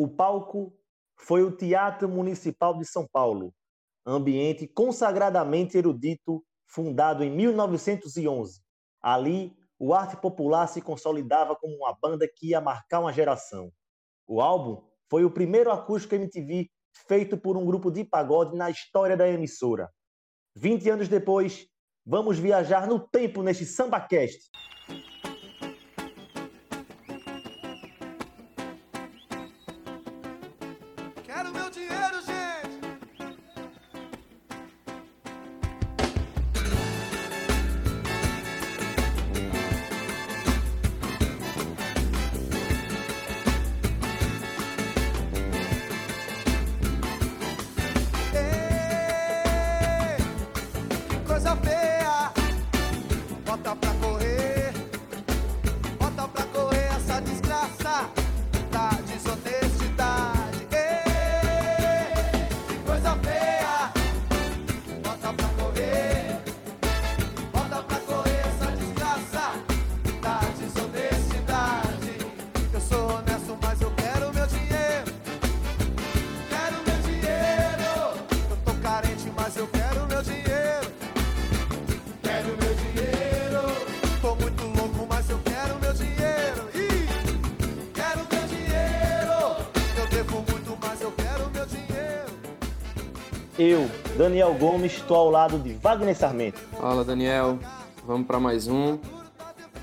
O palco foi o Teatro Municipal de São Paulo, ambiente consagradamente erudito, fundado em 1911. Ali, o arte popular se consolidava como uma banda que ia marcar uma geração. O álbum foi o primeiro acústico MTV feito por um grupo de pagode na história da emissora. 20 anos depois, vamos viajar no tempo neste SambaCast. Daniel Gomes, estou ao lado de Wagner Sarmento. Fala, Daniel. Vamos para mais um.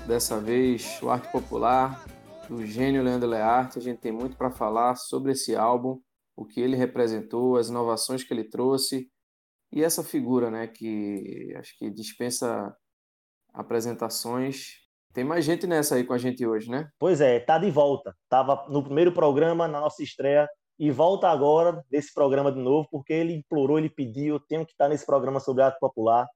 Dessa vez, o Arte Popular, do gênio Leandro Learte. A gente tem muito para falar sobre esse álbum, o que ele representou, as inovações que ele trouxe e essa figura, né, que acho que dispensa apresentações. Tem mais gente nessa aí com a gente hoje, né? Pois é, tá de volta. Tava no primeiro programa, na nossa estreia, e volta agora desse programa de novo, porque ele implorou, ele pediu, eu tenho que estar nesse programa sobre arte popular.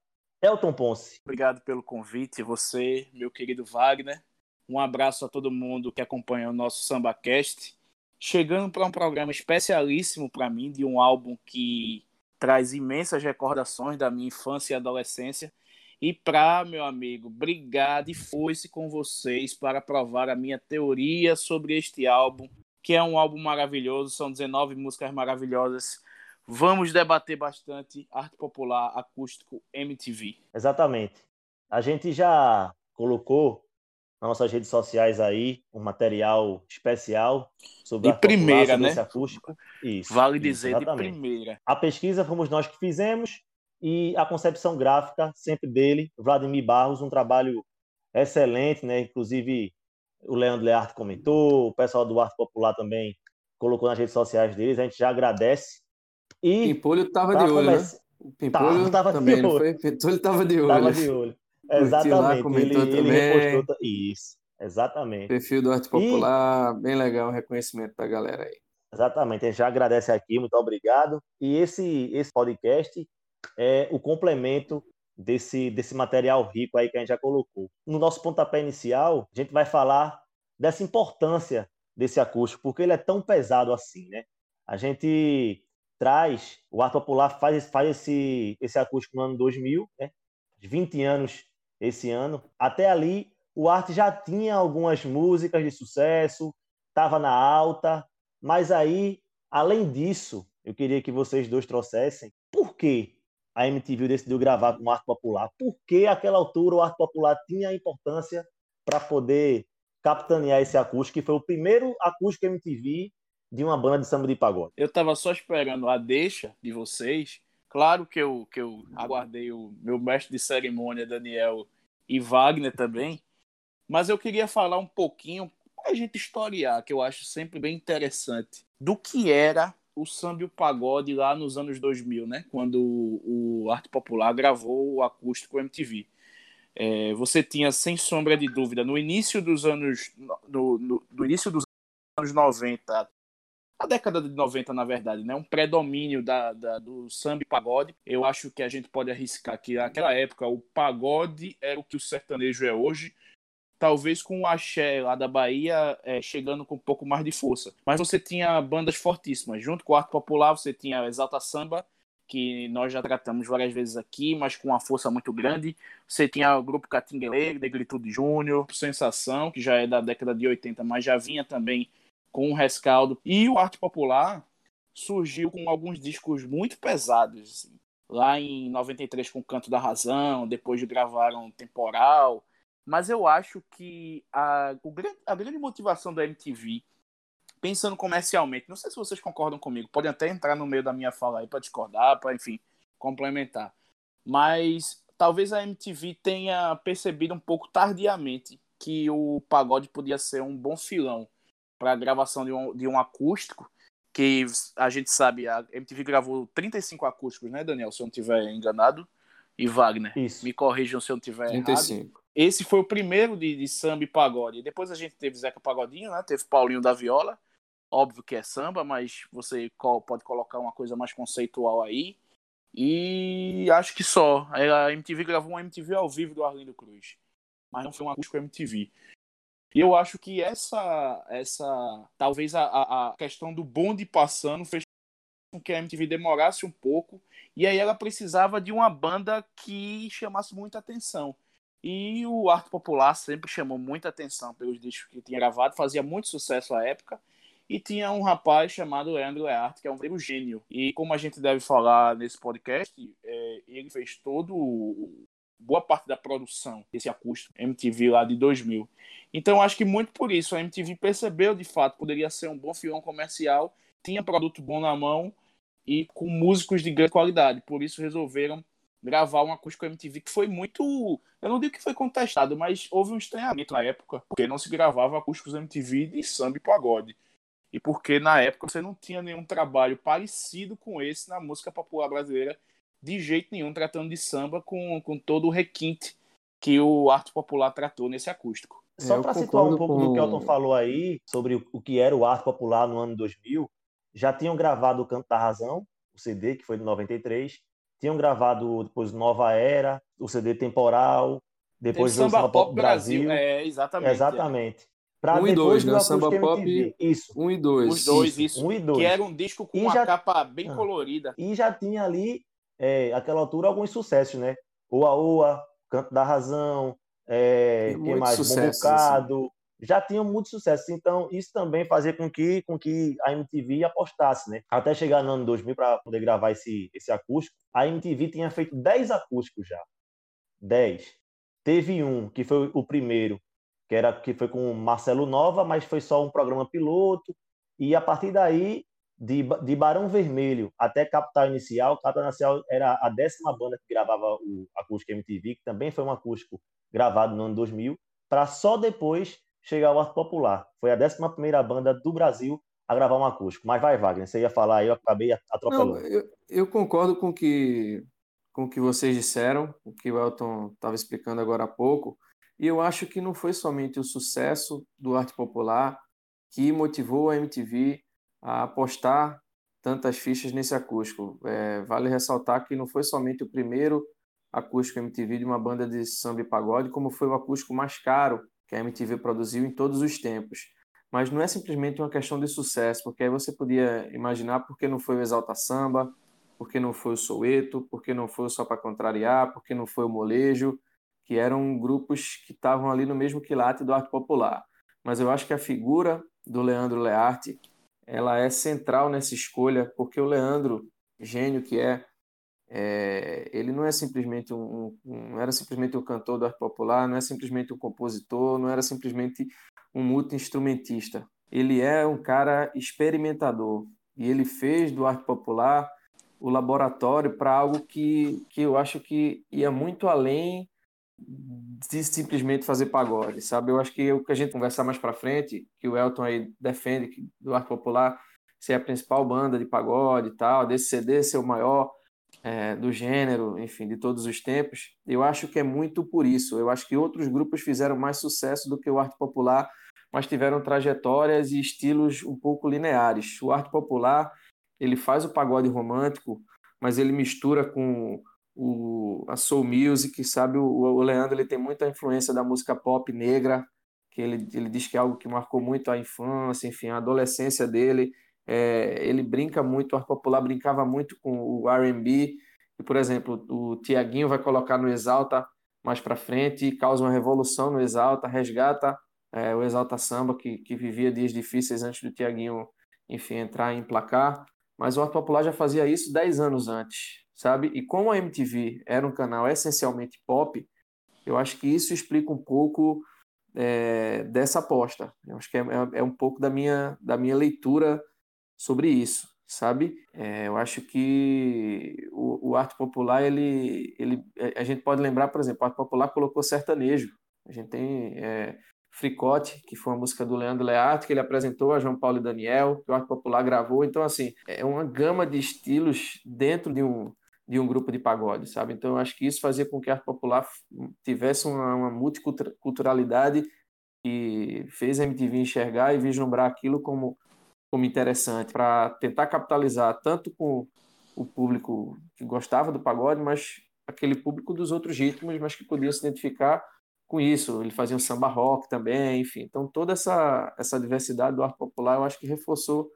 Elton Ponce. Obrigado pelo convite, você, meu querido Wagner. Um abraço a todo mundo que acompanha o nosso SambaCast. Chegando para um programa especialíssimo para mim, de um álbum que traz imensas recordações da minha infância e adolescência. E para, meu amigo, obrigado e foi-se com vocês para provar a minha teoria sobre este álbum que é um álbum maravilhoso, são 19 músicas maravilhosas. Vamos debater bastante arte popular acústico MTV. Exatamente. A gente já colocou nas nossas redes sociais aí um material especial sobre de primeira, popular, né? acústico. Isso. Vale dizer de primeira. A pesquisa fomos nós que fizemos e a concepção gráfica sempre dele, Vladimir Barros, um trabalho excelente, né? Inclusive o Leandro Learte comentou, o pessoal do Arte Popular também colocou nas redes sociais deles, a gente já agradece. E Pimpolho estava de olho, né? Pimpolho tava, também, de olho. Pimpolho estava de olho. Tava de olho. Exatamente. Lá, ele, ele repostou. Isso, exatamente. Perfil do Arte Popular, e... bem legal o reconhecimento da galera aí. Exatamente, a gente já agradece aqui, muito obrigado. E esse, esse podcast é o complemento desse, desse material rico aí que a gente já colocou. No nosso pontapé inicial, a gente vai falar dessa importância desse acústico, porque ele é tão pesado assim, né? A gente traz, o Arte Popular faz, faz esse, esse acústico no ano 2000, né? 20 anos esse ano. Até ali, o Arte já tinha algumas músicas de sucesso, estava na alta, mas aí, além disso, eu queria que vocês dois trouxessem por que a MTV decidiu gravar com arte popular, porque aquela altura o arte popular tinha importância para poder capitanear esse acústico, que foi o primeiro acústico MTV de uma banda de samba de pagode. Eu estava só esperando a deixa de vocês. Claro que eu, que eu aguardei o meu mestre de cerimônia, Daniel, e Wagner também, mas eu queria falar um pouquinho, a gente historiar, que eu acho sempre bem interessante, do que era o samba e o pagode lá nos anos 2000, né? Quando o, Arte Popular gravou o acústico MTV. É, você tinha, sem sombra de dúvida, no início dos anos no, no, no, início dos anos 90, a década de 90, na verdade, né? Um predomínio da, da, do samba e pagode. Eu acho que a gente pode arriscar que naquela época o pagode era o que o sertanejo é hoje talvez com o axé lá da Bahia é, chegando com um pouco mais de força. Mas você tinha bandas fortíssimas. Junto com o Arte Popular, você tinha Exalta Samba, que nós já tratamos várias vezes aqui, mas com uma força muito grande. Você tinha o grupo Catinguele, Negritude Júnior, Sensação, que já é da década de 80, mas já vinha também com o rescaldo. E o arte popular surgiu com alguns discos muito pesados. Assim. Lá em 93 com Canto da Razão, depois gravaram Temporal. Mas eu acho que a, o, a grande motivação da MTV, pensando comercialmente, não sei se vocês concordam comigo, podem até entrar no meio da minha fala aí para discordar, para, enfim, complementar. Mas talvez a MTV tenha percebido um pouco tardiamente que o pagode podia ser um bom filão para a gravação de um, de um acústico, que a gente sabe, a MTV gravou 35 acústicos, né, Daniel, se eu não estiver enganado, e Wagner, Isso. me corrijam se eu não estiver 35. errado. Esse foi o primeiro de, de samba e pagode. Depois a gente teve Zeca Pagodinho, né, teve Paulinho da Viola, óbvio que é samba, mas você pode colocar uma coisa mais conceitual aí. E acho que só. A MTV gravou um MTV ao vivo do Arlindo Cruz. Mas não foi um acústico MTV. E eu acho que essa, essa talvez a, a questão do bonde passando fez com que a MTV demorasse um pouco. E aí ela precisava de uma banda que chamasse muita atenção. E o Arte Popular sempre chamou muita atenção pelos discos que tinha gravado, fazia muito sucesso à época. E tinha um rapaz chamado Leandro Learte, que é um verdadeiro gênio. E como a gente deve falar nesse podcast, é, ele fez todo boa parte da produção desse acústico MTV lá de 2000. Então acho que muito por isso a MTV percebeu de fato poderia ser um bom filão comercial, tinha produto bom na mão e com músicos de grande qualidade. Por isso resolveram gravar um acústico MTV que foi muito, eu não digo que foi contestado, mas houve um estranhamento na época, porque não se gravava acústicos MTV de samba e pagode e porque na época você não tinha nenhum trabalho parecido com esse na música popular brasileira, de jeito nenhum, tratando de samba com, com todo o requinte que o arte popular tratou nesse acústico. Só para situar um pouco com... do que o Elton falou aí, sobre o que era o arte popular no ano 2000, já tinham gravado o Canto da Razão, o CD, que foi de 93, tinham gravado depois Nova Era, o CD Temporal, depois o Samba Pop Brasil. Brasil. É, exatamente. Exatamente. É. Pra um e dois, né? Samba Pop. MTV. Isso. Um e dois. Os dois, isso. isso. Um e dois. Que era um disco com e uma já... capa bem ah. colorida. E já tinha ali, é, aquela altura, alguns sucessos, né? Oa Oa, Canto da Razão, é, que mais? Sucesso, Assim. Já tinham muito sucesso. Então, isso também fazia com que, com que a MTV apostasse, né? Até chegar no ano 2000 para poder gravar esse, esse acústico, a MTV tinha feito 10 acústicos já. 10. Teve um, que foi o primeiro, que era que foi com Marcelo Nova, mas foi só um programa piloto. E a partir daí, de, de Barão Vermelho até Capital Inicial, Capital Inicial era a décima banda que gravava o acústico MTV, que também foi um acústico gravado no ano 2000, para só depois chegar ao Arte Popular. Foi a décima primeira banda do Brasil a gravar um acústico. Mas vai, Wagner, você ia falar eu acabei atropelando. Não, eu, eu concordo com que, com o que vocês disseram, o que o Elton estava explicando agora há pouco. E eu acho que não foi somente o sucesso do arte popular que motivou a MTV a apostar tantas fichas nesse acústico. É, vale ressaltar que não foi somente o primeiro acústico MTV de uma banda de samba e pagode, como foi o acústico mais caro que a MTV produziu em todos os tempos. Mas não é simplesmente uma questão de sucesso, porque aí você podia imaginar por que não foi o Exalta Samba, por que não foi o Soueto, por que não foi o Só para Contrariar, por que não foi o Molejo, que eram grupos que estavam ali no mesmo quilate do arte popular. Mas eu acho que a figura do Leandro Learte ela é central nessa escolha, porque o Leandro, gênio que é, é ele não é simplesmente um, um, não era simplesmente um cantor do arte popular, não é simplesmente um compositor, não era simplesmente um multi-instrumentista. Ele é um cara experimentador e ele fez do arte popular o laboratório para algo que, que eu acho que ia muito além de simplesmente fazer pagode, sabe? Eu acho que o que a gente conversar mais para frente, que o Elton aí defende que do arte popular ser a principal banda de pagode e tal, desse CD ser o maior é, do gênero, enfim, de todos os tempos, eu acho que é muito por isso. Eu acho que outros grupos fizeram mais sucesso do que o arte popular, mas tiveram trajetórias e estilos um pouco lineares. O arte popular, ele faz o pagode romântico, mas ele mistura com o, a soul music, sabe? O, o Leandro ele tem muita influência da música pop negra, que ele, ele diz que é algo que marcou muito a infância, enfim, a adolescência dele. É, ele brinca muito, o arte popular brincava muito com o R&B, e, por exemplo, o Tiaguinho vai colocar no Exalta mais para frente, causa uma revolução no Exalta, resgata é, o Exalta Samba, que, que vivia dias difíceis antes do Tiaguinho, enfim, entrar em placar, mas o Arte Popular já fazia isso 10 anos antes, sabe? E como a MTV era um canal essencialmente pop, eu acho que isso explica um pouco é, dessa aposta. Eu acho que é, é, é, um pouco da minha, da minha leitura sobre isso, sabe? É, eu acho que o, o arte popular, ele, ele, a gente pode lembrar, por exemplo, o arte popular colocou sertanejo. A gente tem é, Fricote, que foi uma música do Leandro Learte, que ele apresentou a João Paulo e Daniel, que o Arte Popular gravou. Então, assim, é uma gama de estilos dentro de um, de um grupo de pagode, sabe? Então, eu acho que isso fazia com que a arte popular tivesse uma, uma multiculturalidade e fez a MTV enxergar e vislumbrar aquilo como, como interessante, para tentar capitalizar tanto com o público que gostava do pagode, mas aquele público dos outros ritmos, mas que podia se identificar com isso. Ele fazia um samba rock também, enfim. Então, toda essa, essa diversidade do arte popular, eu acho que reforçou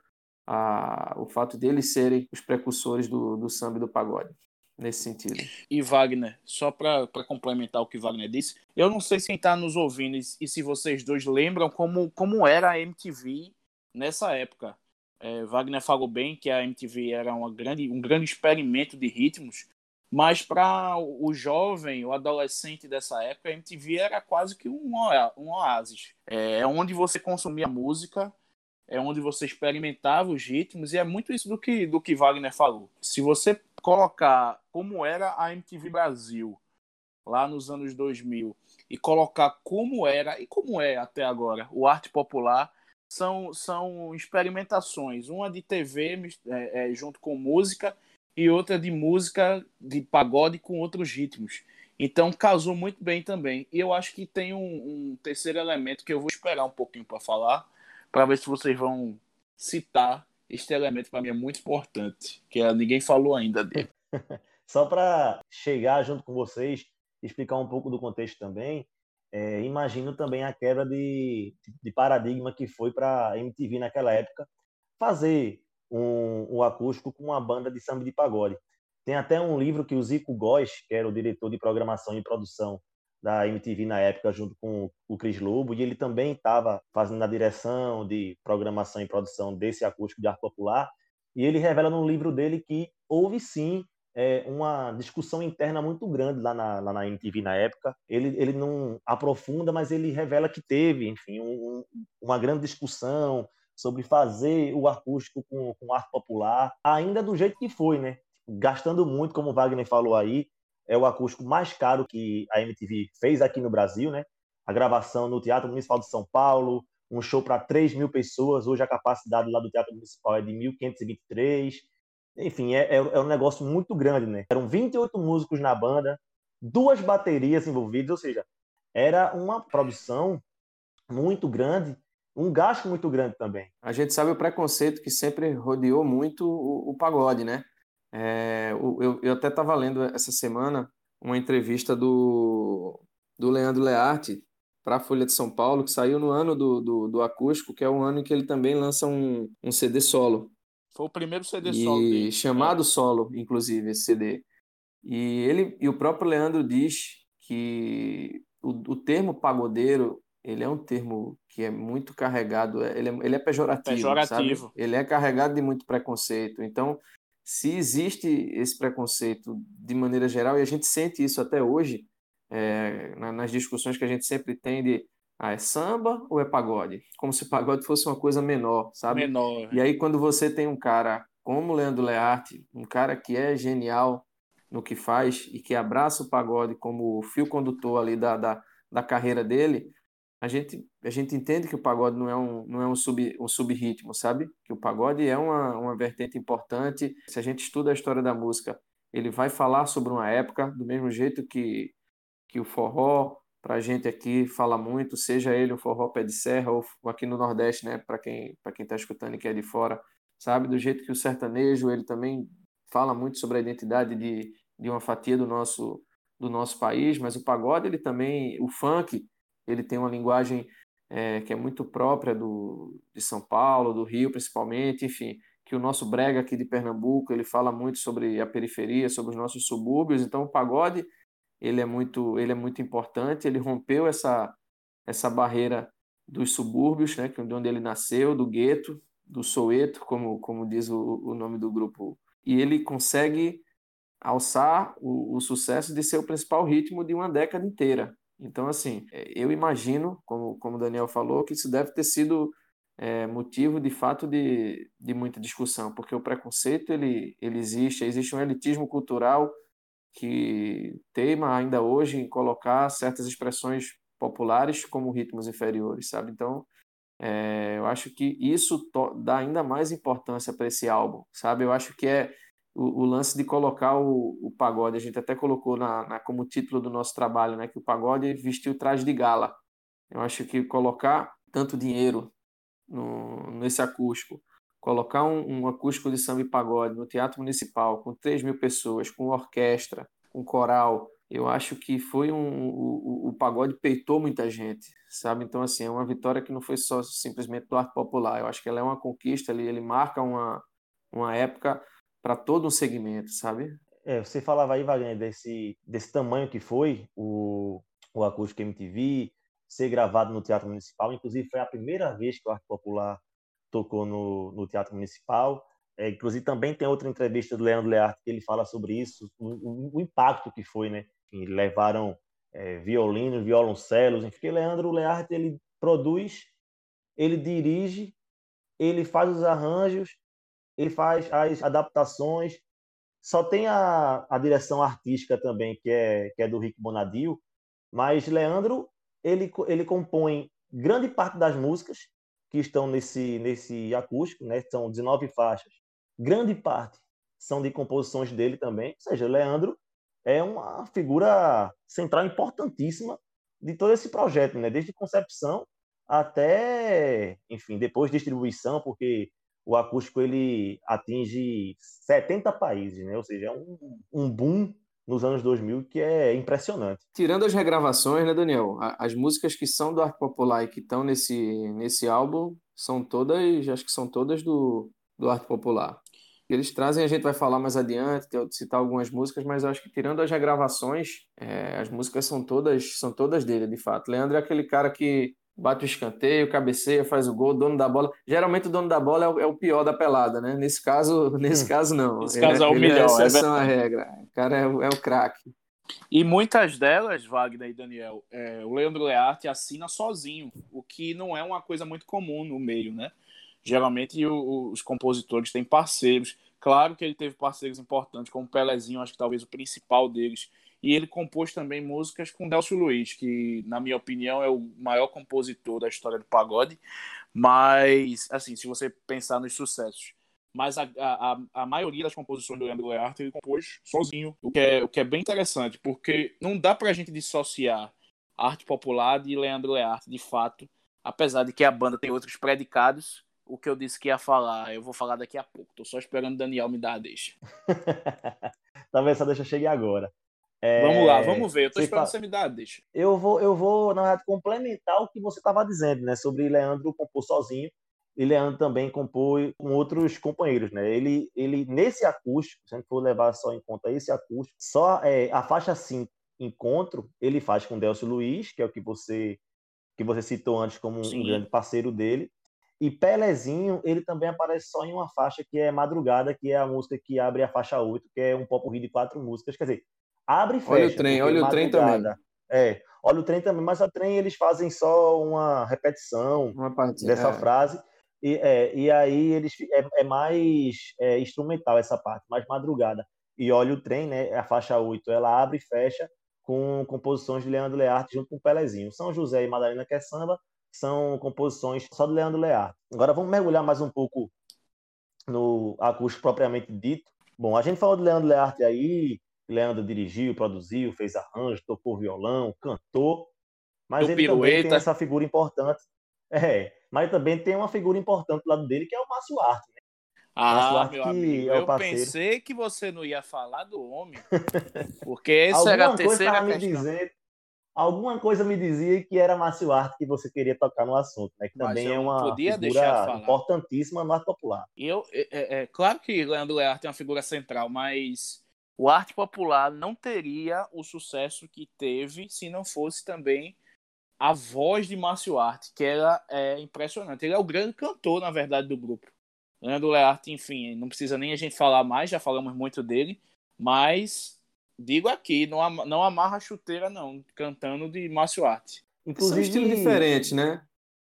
a, o fato deles serem os precursores do, do samba e do pagode nesse sentido. E Wagner, só para complementar o que Wagner disse, eu não sei se quem está nos ouvindo e se vocês dois lembram como, como era a MTV nessa época. É, Wagner falou bem que a MTV era uma grande, um grande experimento de ritmos, mas para o jovem, o adolescente dessa época, a MTV era quase que um, um oásis. É, é onde você consumia música, é onde você experimentava os ritmos, e é muito isso do que, do que Wagner falou. Se você colocar como era a MTV Brasil lá nos anos 2000 e colocar como era e como é até agora o arte popular são, são experimentações. Uma de TV é, é, junto com música e outra de música de pagode com outros ritmos. Então casou muito bem também. E eu acho que tem um, um terceiro elemento que eu vou esperar um pouquinho para falar para ver se vocês vão citar este elemento para mim é muito importante, que é, ninguém falou ainda dele. Só para chegar junto com vocês, explicar um pouco do contexto também, é, imagino também a quebra de, de paradigma que foi para MTV naquela época fazer um, um, acústico com uma banda de samba de pagode. Tem até um livro que o Zico Góes, que era o diretor de programação e produção da MTV na época, junto com o Cris Lobo, e ele também estava fazendo a direção de programação e produção desse acústico de arte popular, e ele revela no livro dele que houve sim é, uma discussão interna muito grande lá na, lá na MTV na época. Ele, ele não aprofunda, mas ele revela que teve, enfim, um, uma grande discussão sobre fazer o acústico com, com arte popular, ainda do jeito que foi, né? Gastando muito, como o Wagner falou aí, é o acústico mais caro que a MTV fez aqui no Brasil, né? A gravação no Teatro Municipal de São Paulo, um show para 3 mil pessoas. Hoje a capacidade lá do Teatro Municipal é de 1.523. Enfim, é, é, é, um negócio muito grande, né? Eram 28 músicos na banda, duas baterias envolvidas, ou seja, era uma produção muito grande, um gasto muito grande também. A gente sabe o preconceito que sempre rodeou muito o, o pagode, né? É, eu, eu até estava lendo essa semana uma entrevista do, do Leandro Learte para a Folha de São Paulo, que saiu no ano do, do, do, acústico, que é o ano em que ele também lança um, um CD solo. Foi o primeiro CD e, solo dele. Chamado é. Solo, inclusive, esse CD. E, ele, e o próprio Leandro diz que o, o termo pagodeiro ele é um termo que é muito carregado, ele é, ele é pejorativo, pejorativo. Sabe? Ele é carregado de muito preconceito. Então, se existe esse preconceito de maneira geral, e a gente sente isso até hoje, é, nas discussões que a gente sempre tem de ah, é samba ou é pagode? Como se pagode fosse uma coisa menor, sabe? Menor. E aí, quando você tem um cara como Leandro Learte, um cara que é genial no que faz e que abraça o pagode como fio condutor ali da, da, da carreira dele, a gente, a gente entende que o pagode não é um, não é um, sub, um sub-ritmo, sabe? Que o pagode é uma, uma vertente importante. Se a gente estuda a história da música, ele vai falar sobre uma época, do mesmo jeito que, que o forró, para a gente aqui, fala muito, seja ele um forró pé de serra ou aqui no Nordeste, né? Para quem para quem está escutando e que é de fora, sabe? Do jeito que o sertanejo, ele também fala muito sobre a identidade de, de uma fatia do nosso, do nosso país, mas o pagode, ele também, o funk, ele tem uma linguagem é, que é muito própria do, de São Paulo, do Rio principalmente, enfim, que o nosso brega aqui de Pernambuco, ele fala muito sobre a periferia, sobre os nossos subúrbios, então o pagode, ele é muito, ele é muito importante, ele rompeu essa, essa barreira dos subúrbios, né, de onde ele nasceu, do gueto, do Soweto, como, como diz o, o nome do grupo. E ele consegue alçar o, o, sucesso de ser o principal ritmo de uma década inteira. Então, assim, é, eu imagino, como, como o Daniel falou, que isso deve ter sido é, motivo, de fato, de, de muita discussão, porque o preconceito, ele, ele existe, existe um elitismo cultural que teima ainda hoje em colocar certas expressões populares como ritmos inferiores, sabe? Então, é, eu acho que isso dá ainda mais importância para esse álbum, sabe? Eu acho que é o, o lance de colocar o, o, pagode, a gente até colocou na, na, como título do nosso trabalho, né? Que o pagode vestiu traje de gala. Eu acho que colocar tanto dinheiro no, nesse acústico, colocar um, um acústico de samba e pagode no Teatro Municipal com 3 mil pessoas, com orquestra, com coral, eu acho que foi um o, o, pagode peitou muita gente, sabe? Então assim, é uma vitória que não foi só simplesmente do arte popular. Eu acho que ela é uma conquista ali, ele marca uma uma época para todo um segmento, sabe? É, você falava aí, Wagner, desse desse tamanho que foi o o acústico MTV ser gravado no Teatro Municipal, inclusive foi a primeira vez que o arte popular tocou no, no Teatro Municipal. É, inclusive também tem outra entrevista do Leandro Learte que ele fala sobre isso, o, o impacto que foi, né? Enfim, levaram é, violinos, violoncelos, enfim, Leandro Learte ele produz, ele dirige, ele faz os arranjos, ele faz as adaptações. Só tem a, a direção artística também, que é, que é do Rick Bonadil, mas Leandro ele, ele compõe grande parte das músicas que estão nesse, nesse acústico, né? são 19 faixas. Grande parte são de composições dele também. Ou seja, Leandro é uma figura central importantíssima de todo esse projeto, né? Desde concepção até, enfim, depois distribuição, porque o acústico ele atinge 70 países, né? Ou seja, é um, um boom nos anos 2000 que é impressionante. Tirando as regravações, né, Daniel? As músicas que são do arte popular e que estão nesse, nesse álbum são todas, acho que são todas do, do arte popular eles trazem, a gente vai falar mais adiante, citar algumas músicas, mas eu acho que tirando as regravações, é, as músicas são todas são todas dele, de fato. Leandro é aquele cara que bate o escanteio, cabeceia, faz o gol, dono da bola. Geralmente o dono da bola é o, é o pior da pelada, né? Nesse caso, nesse hum. caso não. Nesse ele, caso é o melhor. É exceção é à regra. O cara é, é o craque. E muitas delas, Wagner e Daniel, é, o Leandro Learte assina sozinho, o que não é uma coisa muito comum no meio, né? Geralmente o, os compositores têm parceiros. Claro que ele teve parceiros importantes, como o Pelezinho, acho que talvez o principal deles. E ele compôs também músicas com Delcio Luiz, que, na minha opinião, é o maior compositor da história do pagode. Mas, assim, se você pensar nos sucessos. Mas a, a, a maioria das composições do Leandro Learte ele compôs sozinho, o que, é, o que é bem interessante, porque não dá pra gente dissociar arte popular de Leandro Learte, de fato, apesar de que a banda tem outros predicados, o que eu disse que ia falar, eu vou falar daqui a pouco. Tô só esperando o Daniel me dar a deixa. Talvez essa deixa chegue agora. É... Vamos lá, vamos ver. Eu tô você esperando tá... você me dar deixa. Eu vou, eu vou, na verdade, complementar o que você estava dizendo, né? Sobre Leandro compor sozinho. E Leandro também compôs com outros companheiros, né? Ele, ele nesse acústico, se a gente for levar só em conta esse acústico, só é, a faixa 5, Encontro, ele faz com Delcio Luiz, que é o que você que você citou antes como Sim. um grande parceiro dele. E Pelezinho, ele também aparece só em uma faixa que é Madrugada, que é a música que abre a faixa 8, que é um pop de quatro músicas. Quer dizer, abre e fecha. Olha o trem, olha o trem também. É, olha o trem também, mas o trem eles fazem só uma repetição uma parte, dessa é. frase. E, é, e aí eles é, é mais é, instrumental essa parte, mais madrugada. E olha o trem, né? A faixa 8, ela abre e fecha com composições de Leandro Learte junto com o Pelezinho. São José e Madalena quer samba, são composições só do Leandro Learte. Agora vamos mergulhar mais um pouco no acústico propriamente dito. Bom, a gente falou do Leandro Learte aí, Leandro dirigiu, produziu, fez arranjo, tocou violão, cantou, mas ele pirueta. também tem essa figura importante. É, mas também tem uma figura importante do lado dele, que é o Márcio Arte. Né? Ah, meu amigo, é eu pensei que você não ia falar do homem, porque essa era a terceira questão. Me dizendo, alguma coisa me dizia que era Márcio Arte que você queria tocar no assunto, né? Que também é uma figura importantíssima no arte popular. Eu, é, é, é, claro que Leandro Learte é uma figura central, mas o arte popular não teria o sucesso que teve se não fosse também a voz de Márcio Arte, que ela é impressionante. Ele é o grande cantor, na verdade, do grupo. Leandro Learte, enfim, não precisa nem a gente falar mais, já falamos muito dele, mas digo aqui, não, am não amarra a chuteira, não, cantando de Márcio Arte. Inclusive, São estilos diferentes, né?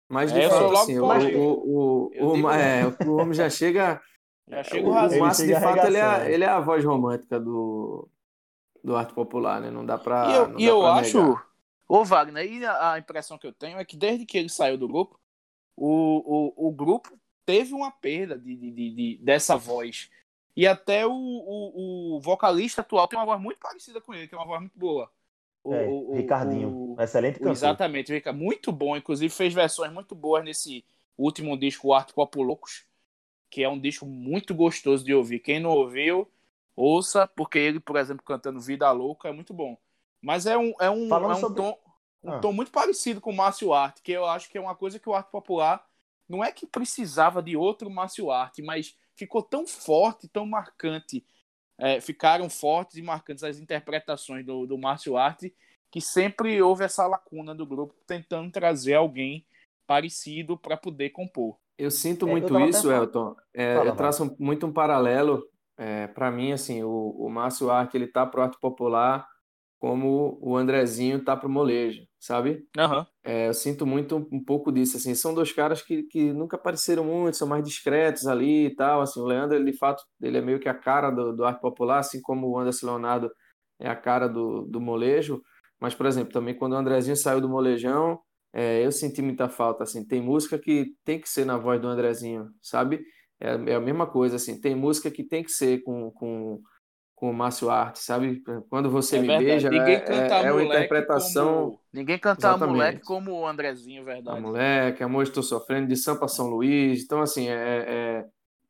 Mas de é, fato, assim, o, o, o, o, é, o homem já chega. Já chega o, o Márcio, de fato, ele é, ele é a voz romântica do, do arte popular, né? Não dá pra. E eu, e eu acho, ô Wagner, e a, a, impressão que eu tenho é que desde que ele saiu do grupo, o, o, o grupo teve uma perda de, de, de, de dessa voz. E até o, o, o, vocalista atual tem uma voz muito parecida com ele, que é uma voz muito boa. O, é, o Ricardinho, o, excelente cantor. Exatamente, fica muito bom. Inclusive fez versões muito boas nesse último disco, o Arte Copo Loucos, que é um disco muito gostoso de ouvir. Quem não ouviu, ouça, porque ele, por exemplo, cantando Vida Louca é muito bom. Mas é um, é um, é um, sobre... tom, um ah. tom muito parecido com o Márcio Arte, que eu acho que é uma coisa que o Arte Popular não é que precisava de outro Márcio Arte, mas ficou tão forte, tão marcante. É, ficaram fortes e marcantes as interpretações do, do Márcio Arte, que sempre houve essa lacuna do grupo tentando trazer alguém parecido para poder compor. Eu sinto é, muito eu isso, Elton. É, Fala, eu traço muito um paralelo. É, para mim, assim, o, o Márcio Arte ele tá pro arte popular como o Andrezinho tá pro molejo, sabe? Uhum. É, eu sinto muito um pouco disso, assim, são dois caras que, que nunca apareceram muito, são mais discretos ali e tal, assim, o Leandro, ele, de fato, ele é meio que a cara do, do arte popular, assim como o Anderson Leonardo é a cara do, do molejo, mas, por exemplo, também quando o Andrezinho saiu do molejão, é, eu senti muita falta, assim, tem música que tem que ser na voz do Andrezinho, sabe? É, é a mesma coisa, assim, tem música que tem que ser com, com com o Márcio Arte, sabe? Quando você é me verdade. beija, ninguém é, canta é, é uma interpretação. Como... Ninguém canta Exatamente. a moleque como o Andrezinho, verdade. A moleque, Amor Estou Sofrendo, de Sampa São Luís. Então, assim, é, é,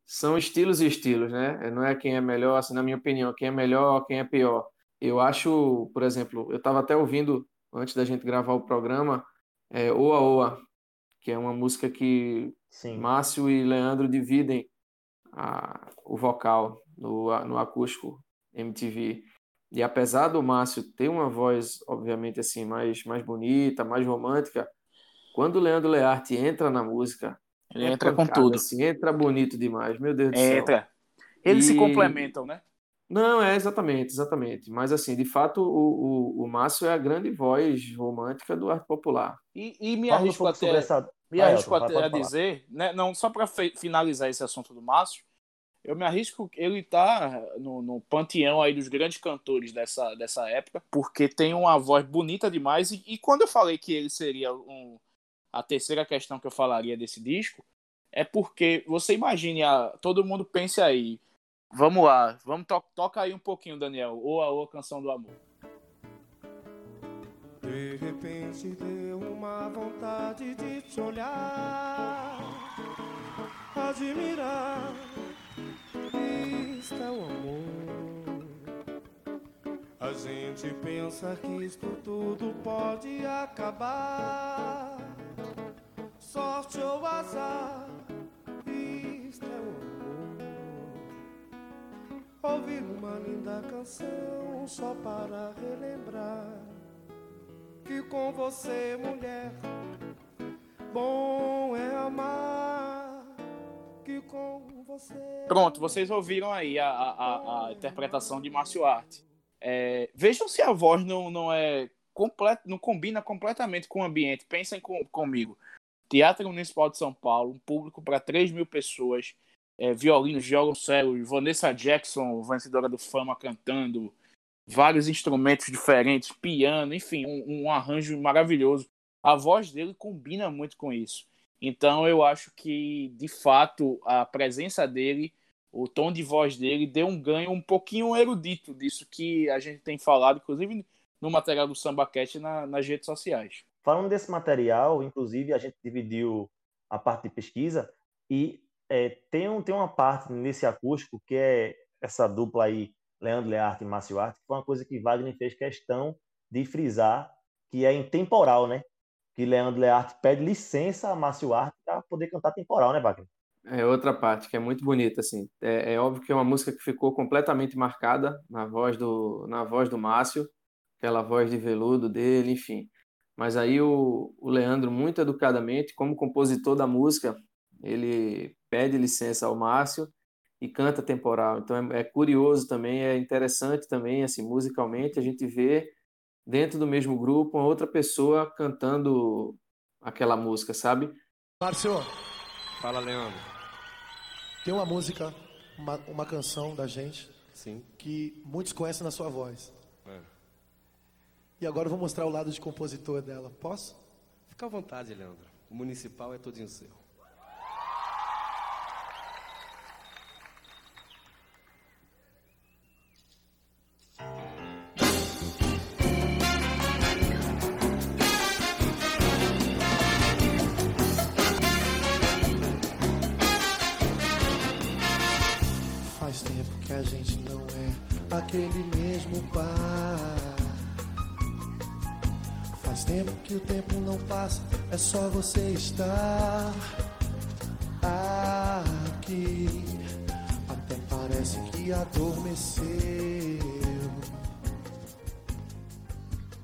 são estilos e estilos, né? Não é quem é melhor, assim, na minha opinião, quem é melhor, quem é pior. Eu acho, por exemplo, eu estava até ouvindo, antes da gente gravar o programa, é, Oa Oa, que é uma música que Sim. Márcio e Leandro dividem a, o vocal no, no acústico MTV. E apesar do Márcio ter uma voz, obviamente, assim, mais, mais bonita, mais romântica, quando o Leandro Learte entra na música, ele é entra pancada, com tudo. Assim, entra bonito demais, meu Deus do céu. Entra. Eles e... se complementam, né? Não, é exatamente, exatamente. Mas assim, de fato, o, o, o Márcio é a grande voz romântica do arte popular. E, e me Fala arrisco até, essa... me arrisco até a dizer, né, não só para finalizar esse assunto do Márcio, eu me arrisco ele tá no, no, panteão aí dos grandes cantores dessa, dessa época, porque tem uma voz bonita demais. E, e quando eu falei que ele seria um, a terceira questão que eu falaria desse disco, é porque você imagine, a, todo mundo pense aí. Vamos lá, vamos to toca aí um pouquinho, Daniel. Ou a, ou canção do amor. De repente deu uma vontade de te olhar, admirar está o amor. A gente pensa que isto tudo pode acabar. Sorte ou azar, Ouvir uma linda canção só para relembrar que com você, mulher, bom é amar. Que com Pronto, vocês ouviram aí a, a, a interpretação de Márcio Arte. É, vejam se a voz não, não é completo, não combina completamente com o ambiente. Pensem com, comigo. Teatro Municipal de São Paulo, um público para 3 mil pessoas, é, violinos, violoncelos, Vanessa Jackson, vencedora do Fama, cantando, vários instrumentos diferentes, piano, enfim, um, um arranjo maravilhoso. A voz dele combina muito com isso. Então eu acho que, de fato, a presença dele, o tom de voz dele, deu um ganho um pouquinho erudito disso que a gente tem falado, inclusive no material do SambaCast na, nas redes sociais. Falando desse material, inclusive, a gente dividiu a parte de pesquisa e é, tem, um, tem uma parte nesse acústico que é essa dupla aí, Leandro Learte e Márcio Arte, que foi uma coisa que Wagner fez questão de frisar, que é intemporal, né? que Leandro Learte pede licença a Márcio Arte para poder cantar temporal, né, Wagner? É outra parte que é muito bonita, assim. É, é, óbvio que é uma música que ficou completamente marcada na voz do, na voz do Márcio, aquela voz de veludo dele, enfim. Mas aí o, o Leandro, muito educadamente, como compositor da música, ele pede licença ao Márcio e canta temporal. Então é, é, curioso também, é interessante também, assim, musicalmente, a gente vê dentro do mesmo grupo uma outra pessoa cantando aquela música, sabe? Márcio. Fala, Leandro. Tem uma música, uma, uma canção da gente, Sim. que muitos conhecem na sua voz. É. E agora eu vou mostrar o lado de compositor dela. Posso? Fica à vontade, Leandro. O municipal é todinho seu. Aquele mesmo par. Faz tempo que o tempo não passa, é só você estar aqui. Até parece que adormeceu.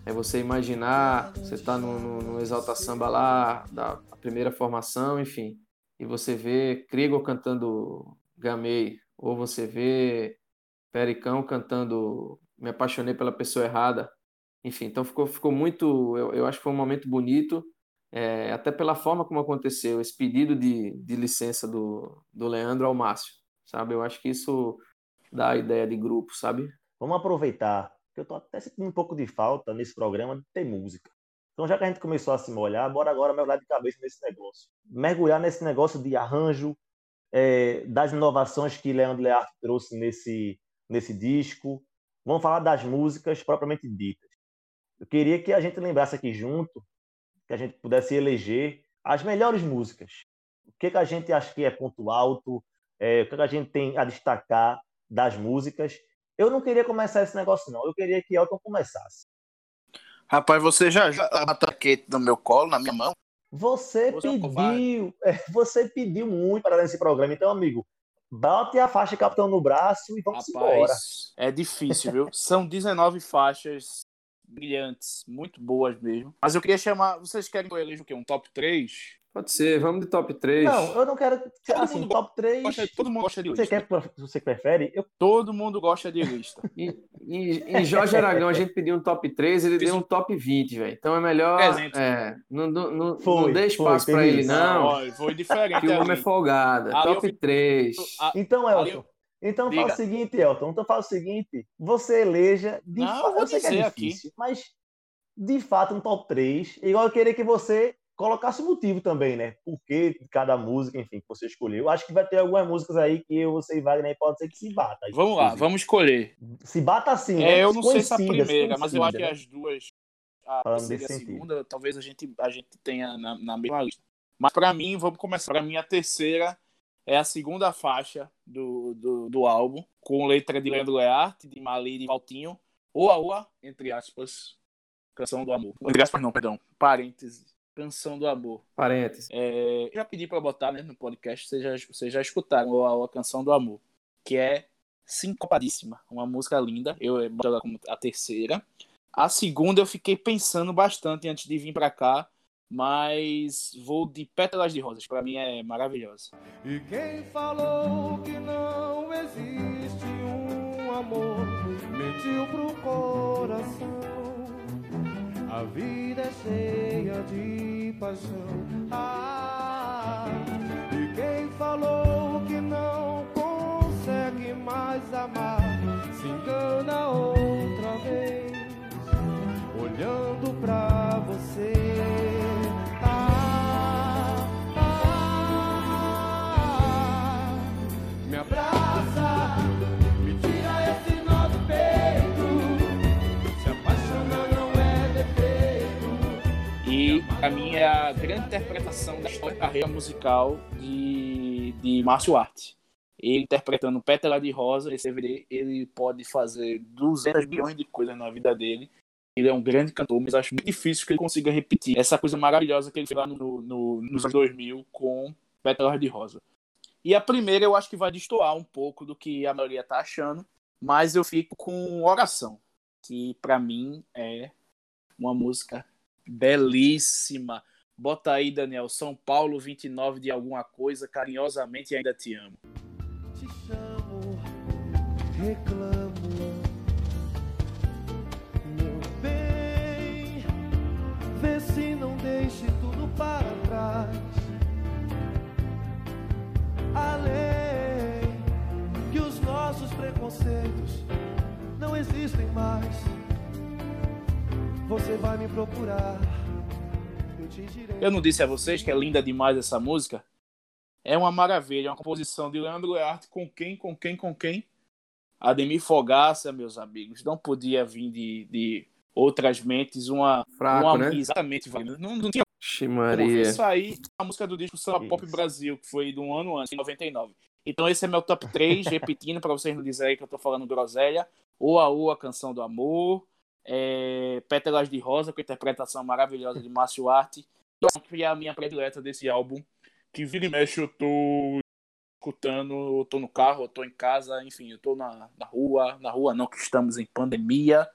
É você imaginar, você está no, no, no Exalta Samba lá, da primeira formação, enfim, e você vê Krieger cantando Gamei, ou você vê Pericão cantando Me Apaixonei pela Pessoa Errada. Enfim, então ficou, ficou muito. Eu, eu acho que foi um momento bonito, é, até pela forma como aconteceu, esse pedido de, de licença do, do Leandro ao Márcio, sabe? Eu acho que isso dá a ideia de grupo, sabe? Vamos aproveitar, que eu tô até sentindo um pouco de falta nesse programa de ter música. Então, já que a gente começou a se molhar, bora agora mergulhar de cabeça nesse negócio. Mergulhar nesse negócio de arranjo, é, das inovações que Leandro Learte trouxe nesse, nesse disco. Vamos falar das músicas propriamente ditas. Eu queria que a gente lembrasse aqui junto, que a gente pudesse eleger as melhores músicas. O que, que a gente acha que é ponto alto, é, o que, que a gente tem a destacar das músicas. Eu não queria começar esse negócio, não. Eu queria que Elton começasse. Rapaz, você já joga a taquete no meu colo, na minha mão? Você Você é pediu, é, você pediu muito para nesse programa. Então, amigo, bote a faixa capitão no braço e vamos embora. Rapaz, é difícil, viu? São 19 faixas brilhantes, muito boas mesmo. Mas eu queria chamar. Vocês querem que eu eleja o quê? Um top 3? Pode ser, vamos de top 3. Não, eu não quero. Assim, mundo top 3. Gosta- todo mundo gosta de Você, lista. quer, você prefere? Eu, Todo mundo gosta de lista. Em, em- em Jorge Aragão a gente pediu um top 3, ele deu um top 20, velho. Então é melhor. 300. É, não, não, não, Foi, não dê espaço foi, para teve ele, isso. não. Foi diferente. Que o homem é folgado. Ali eu Top vi- 3. A- então, Elton. eu- Então Diga. faz o seguinte, Elton. Então faz o seguinte. Você eleja. De Não, fa- eu vou sei que é dizer aqui. difícil, mas de fato um top 3. Igual eu queria que você colocasse o motivo também, né? Por que cada música, enfim, que você escolheu. Eu acho que vai ter algumas músicas aí que eu, você e Wagner pode ser que se bata. Vamos lá, inclusive. vamos escolher. Se bata assim, É, né? eu não sei se a primeira, mas eu acho que conhecidas, as duas, a Falando e a nesse sentido. segunda, talvez a gente, a gente tenha na, na mesma lista. Mas pra mim, vamos começar. Pra mim, a terceira é a segunda faixa do, do, do álbum, com letra de Leandro Learte, de Mali e Valtinho. Oa Oa, entre aspas, Canção do Amor. Entre aspas, não, perdão. Parênteses. Canção do Amor. Parênteses. É, eu já pedi para botar né, no podcast, vocês já, vocês já escutaram a, a Canção do Amor, que é sincopadíssima, uma música linda. Eu eh, boto ela como a terceira. A segunda eu fiquei pensando bastante antes de vir para cá, mas vou de Pétalas de Rosas, para mim é maravilhosa. E quem falou que não existe um amor mentiu pro coração. A vida é cheia de paixão. Ah, e quem falou que não consegue mais amar se engana outra vez, olhando pra para mim é a grande interpretação da história da carreira musical de, de Márcio Arte. Ele interpretando Pétala de Rosa, esse DVD, ele pode fazer 200 bilhões de coisas na vida dele. Ele é um grande cantor, mas acho muito difícil que ele consiga repetir essa coisa maravilhosa que ele fez lá no, no, nos anos 2000 com Pétalas de Rosa. E a primeira eu acho que vai destoar um pouco do que a maioria tá achando, mas eu fico com Oração, que para mim é uma música Belíssima. Bota aí, Daniel. São Paulo 29 de alguma coisa, carinhosamente ainda te amo. Te chamo, reclamo. Meu bem, vê se não deixe tudo para trás. Além que os nossos preconceitos não existem mais. Você vai me procurar. Eu te direi. Eu não disse a vocês que é linda demais essa música? É uma maravilha, é uma composição de Leandro Learte com quem, com quem, com quem? Ademir Fogaça, meus amigos. Não podia vir de, de outras mentes uma, Fraco, uma né? exatamente, não, não tinha Ixi, como Maria. isso aí, a música do disco Samba Pop. Brasil, que foi de um ano antes, em 99. Então esse é meu top 3, repetindo para vocês não dizerem que eu tô falando groselha. Oa Oa, Canção do Amor, é, Pétalas de Rosa, com a interpretação maravilhosa de Márcio Arte, que é a minha predileta desse álbum, que vira e mexe eu tô escutando, eu tô no carro, eu tô em casa, enfim, eu tô na, na rua, na rua não, que estamos em pandemia,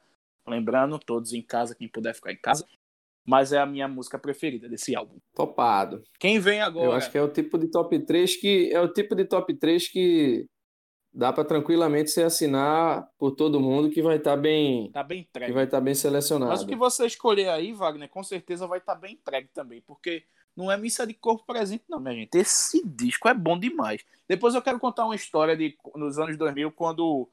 lembrando, todos em casa, quem puder ficar em casa, mas é a minha música preferida desse álbum. Topado. Quem vem agora? Eu acho que é o tipo de top 3 que é o tipo de top 3 que dá para tranquilamente se assinar por todo mundo que vai estar bem Tá bem que entregue. vai estar bem selecionado. Mas o que você escolher aí, Wagner, com certeza vai estar bem entregue também, porque não é missa de corpo presente, não, minha gente. Esse disco é bom demais. Depois eu quero contar uma história de nos anos 2000, quando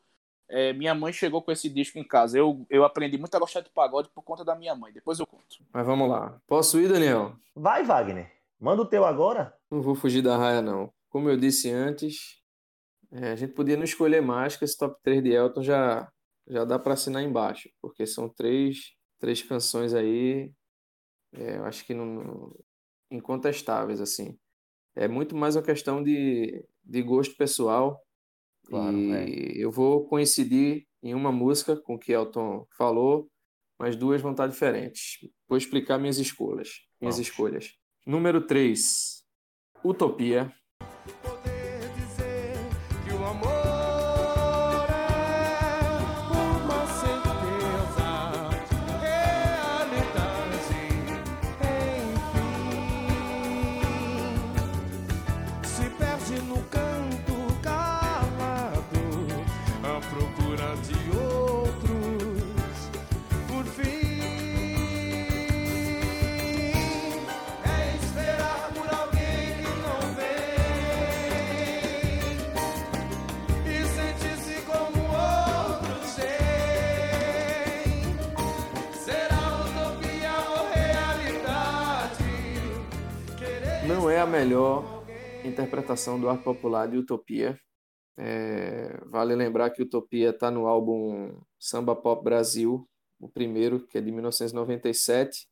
é, minha mãe chegou com esse disco em casa. Eu, eu aprendi muito a gostar de pagode por conta da minha mãe. Depois eu conto. Mas vamos lá. Posso ir, Daniel? Vai, Wagner. Manda o teu agora. Não vou fugir da raia, não. Como eu disse antes, é, a gente podia não escolher mais, que esse top 3 de Elton já, já dá para assinar embaixo, porque são três, três canções aí, é, eu acho que não, incontestáveis, assim. É muito mais uma questão de, de gosto pessoal, Claro, e é. eu vou coincidir em uma música com o que Elton falou, mas duas vão estar diferentes. Vou explicar minhas escolhas. Minhas Vamos. escolhas. Número 3, Utopia. Melhor interpretação do arte popular de Utopia. É, vale lembrar que Utopia está no álbum Samba Pop Brasil, o primeiro, que é de 1997,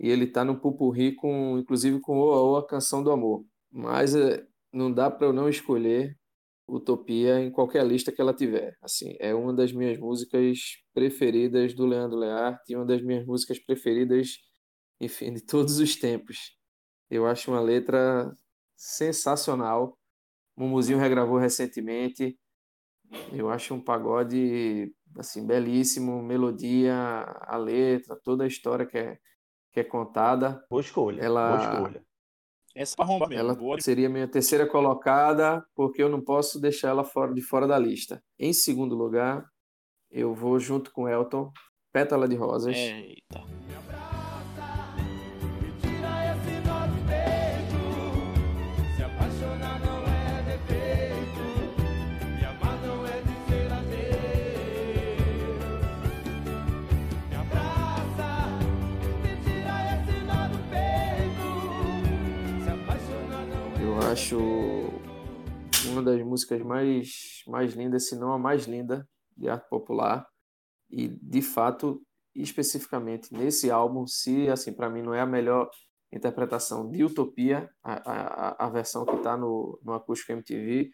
e ele está no Pupurri, com, inclusive com Oa Oa, Canção do Amor. Mas é, não dá para eu não escolher Utopia em qualquer lista que ela tiver. Assim, é uma das minhas músicas preferidas do Leandro Learte uma das minhas músicas preferidas, enfim, de todos os tempos. Eu acho uma letra sensacional. Mumuzinho regravou recentemente. Eu acho um pagode assim belíssimo, melodia, a letra, toda a história que é, que é contada. Boa escolha. Ela- Boa escolha. Essa é pra arrombar mesmo. Ela Boa. seria minha terceira colocada, porque eu não posso deixar ela fora de fora da lista. Em segundo lugar, eu vou junto com Elton, Pétala de Rosas. Eita. Acho uma das músicas mais, mais lindas, se não a mais linda de arte popular. E, de fato, especificamente nesse álbum, se, assim, para mim não é a melhor interpretação de Utopia, a, a, a versão que está no, no Acústico MTV,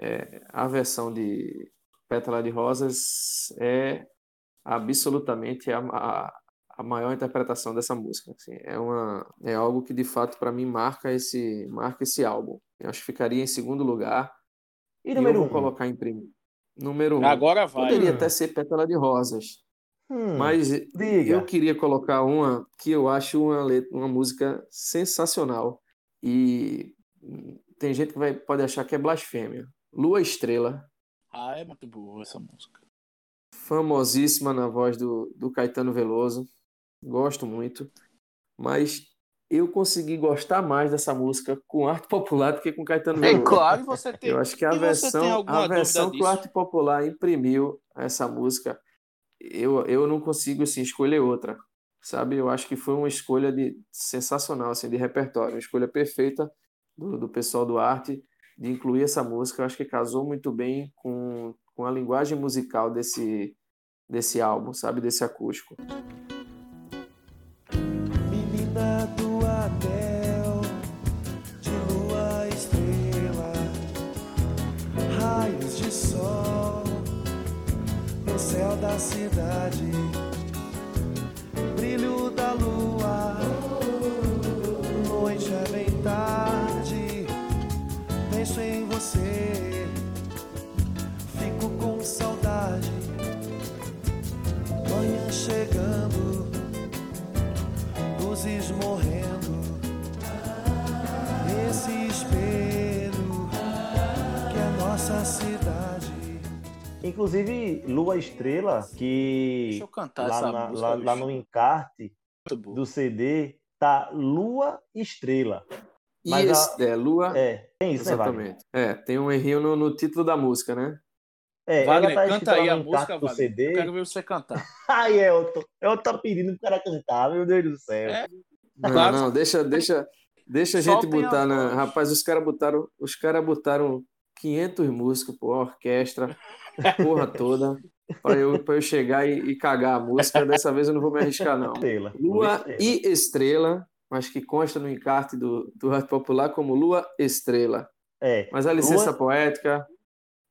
é, a versão de Pétala de Rosas é absolutamente a, a, a maior interpretação dessa música. Assim, é, uma, é algo que, de fato, para mim, marca esse, marca esse álbum. Eu acho que ficaria em segundo lugar. E E eu número vou um? colocar em primeiro. Número um. Agora vai. Poderia até ser Pétala de Rosas. Hum, Mas diga. eu queria colocar uma que eu acho uma, letra, uma música sensacional. E tem gente que vai, pode achar que é blasfêmia. Lua Estrela, Ah, é muito boa essa música. famosíssima na voz do, do Caetano Veloso. Gosto muito. Mas eu consegui gostar mais dessa música com arte popular do que com Caetano É Veloso. claro, você tem. Eu acho que a E versão, a versão que o? Arte Popular imprimiu a essa música, eu, eu não consigo assim, escolher outra, sabe? Eu acho que foi uma escolha de, sensacional, assim, de repertório, uma escolha perfeita do, do pessoal do Arte de incluir essa música. Eu acho que casou muito bem com, com a linguagem musical desse, desse álbum, sabe? Desse acústico. Da cidade, brilho da lua, noite é bem tarde, penso em você, fico com saudade, manhã chegando. Luzes morrendo. Esse espelho que é nossa cidade. Inclusive, Lua Estrela, que Deixa eu cantar lá, essa na- música. lá- lá no encarte do CD tá Lua Estrela. Mas a- é, Lua. É, tem isso, né? Exatamente. É, tem um errinho no, no título da música, né? É, Wagner, ela tá canta aí a no música, encarte do Wagner. CD. Eu quero ver você cantar. Ai, Elton, eu tô pedindo pro cara cantar, meu Deus do céu. É. Não, Claro. não, deixa, deixa, deixa a gente botar na. Rapaz, os caras botaram, os cara botaram 500 músicos, pô, orquestra, porra toda, pra eu, pra eu chegar e, e cagar a música. Dessa vez eu não vou me arriscar, não. Estrela. Lua Estrela. e Estrela, mas que consta no encarte do, do Arte Popular como Lua Estrela. É, Mas a licença Lua- poética,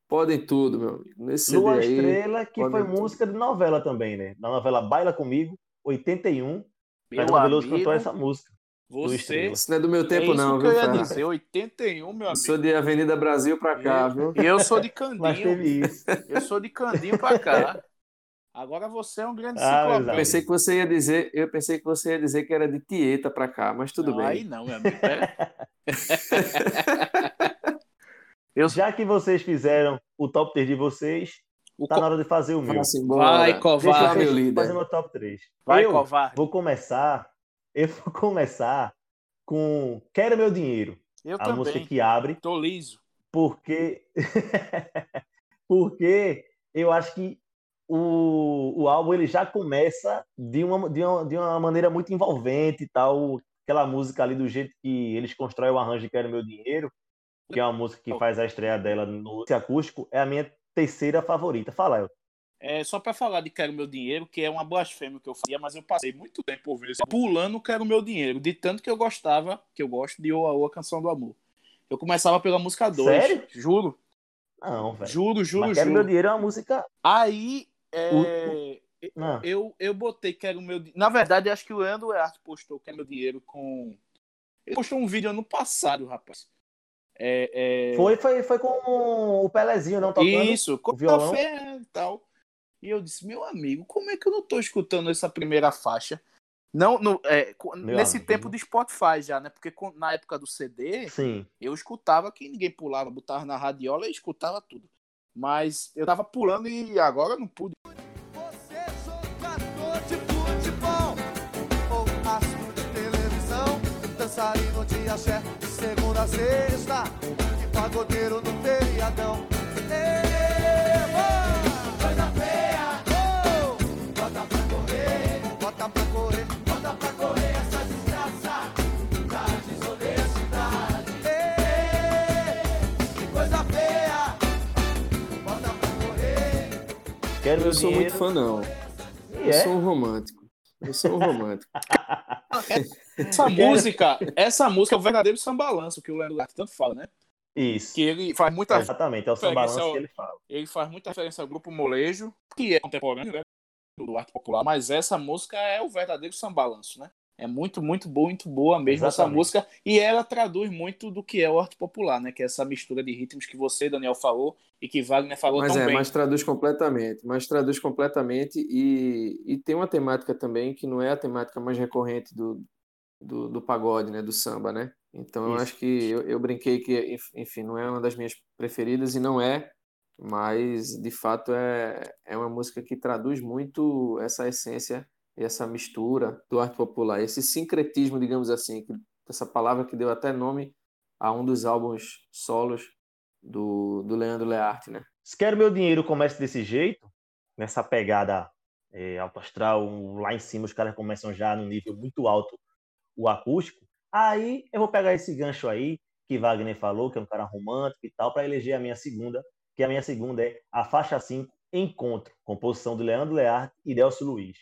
podem tudo, meu amigo. Nesse Lua aí. Estrela, que foi tudo. música de novela também, né? Da novela Baila Comigo, 81. Meu Caetano Veloso cantou essa música. Você. Isso não é do meu É tempo, isso não, que eu viu, ia dizer. 81, meu Eu amigo. sou de Avenida Brasil pra cá, viu? E eu sou de Mas Candinho. teve isso. Eu sou de Candinho pra cá. Agora você é um grande Ah, exato. Pensei que você ia dizer, eu pensei que você ia dizer que era de Tieta pra cá, mas tudo não, bem. Aí não, meu amigo. É. Eu Já que vocês fizeram o top 3 de vocês, o tá co- na hora de fazer o meu. Vai, covarde. Deixa eu líder. fazer meu top 3. Vai, eu covarde. vou começar, eu vou começar com Quero Meu Dinheiro, Eu a música também. que abre, Tô liso. porque porque eu acho que o, o álbum ele já começa de uma, de, uma, de uma maneira muito envolvente e tal, aquela música ali do jeito que eles constroem o arranjo de Quero Meu Dinheiro, que é uma música que faz a estreia dela no acústico, é a minha terceira favorita. Fala, El. É, só pra falar de Quero Meu Dinheiro, que é uma blasfêmia que eu fazia, mas eu passei muito tempo ouvindo isso. Pulando Quero Meu Dinheiro, de tanto que eu gostava, que eu gosto de Oa Oa Canção do Amor. Eu começava pela música 2. Sério? Juro, Não, velho. juro, juro, Mas Quero Meu. Dinheiro é uma música. Aí, é, Não. eu, eu botei Quero Meu Dinheiro. Na verdade, acho que o Leandro Arte postou Quero Meu Dinheiro com. Ele postou um vídeo ano passado, rapaz. É, é... Foi, foi, foi com o Pelezinho, não tocando. Isso, com violão. café e tal. E eu disse, meu amigo, como é que eu não tô escutando essa primeira faixa? Não, no, é, nesse amigo. tempo de Spotify já, né? Porque com- na época do CD, Sim. eu escutava que ninguém pulava, botava na radiola e escutava tudo. Mas eu tava pulando e agora eu não pude. Você jogador de futebol ou astro de televisão, dançarino de axé de segunda a sexta e pagodeiro no feriadão. Ê, Quero Eu sou Dinheiro. muito fã, não. E Eu é. sou um romântico. Eu sou um romântico. Essa música, essa música é o verdadeiro sambalanço que o Leandro Arte tanto fala, né? Isso. Que ele faz muita Exatamente, é o sambalanço ao- que ele fala. ele faz muita referência ao grupo Molejo, que é contemporâneo, né? Do arte popular, mas essa música é o verdadeiro sambalanço, né? É muito, muito boa, muito boa mesmo essa Exatamente. música. E ela traduz muito do que é o arte popular, né? Que é essa mistura de ritmos que você, Daniel, falou e que Wagner falou Mas é, mas traduz completamente, mas traduz completamente e, e tem uma temática também que não é a temática mais recorrente do, do, do pagode, né, do samba, né? Então eu Isso. acho que eu, eu brinquei que, enf- enfim, não é uma das minhas preferidas e não é, mas de fato é, é uma música que traduz muito essa essência essa mistura do arte popular, esse sincretismo, digamos assim, essa palavra que deu até nome a um dos álbuns solos do, do Leandro Learte, né? Se quero meu dinheiro comece desse jeito, nessa pegada é, alto astral, lá em cima os caras começam já num nível muito alto o acústico, aí eu vou pegar esse gancho aí que Wagner falou, que é um cara romântico e tal, para eleger a minha segunda, que a minha segunda é a faixa 5, Encontro, composição de Leandro Learte e Delcio Luiz.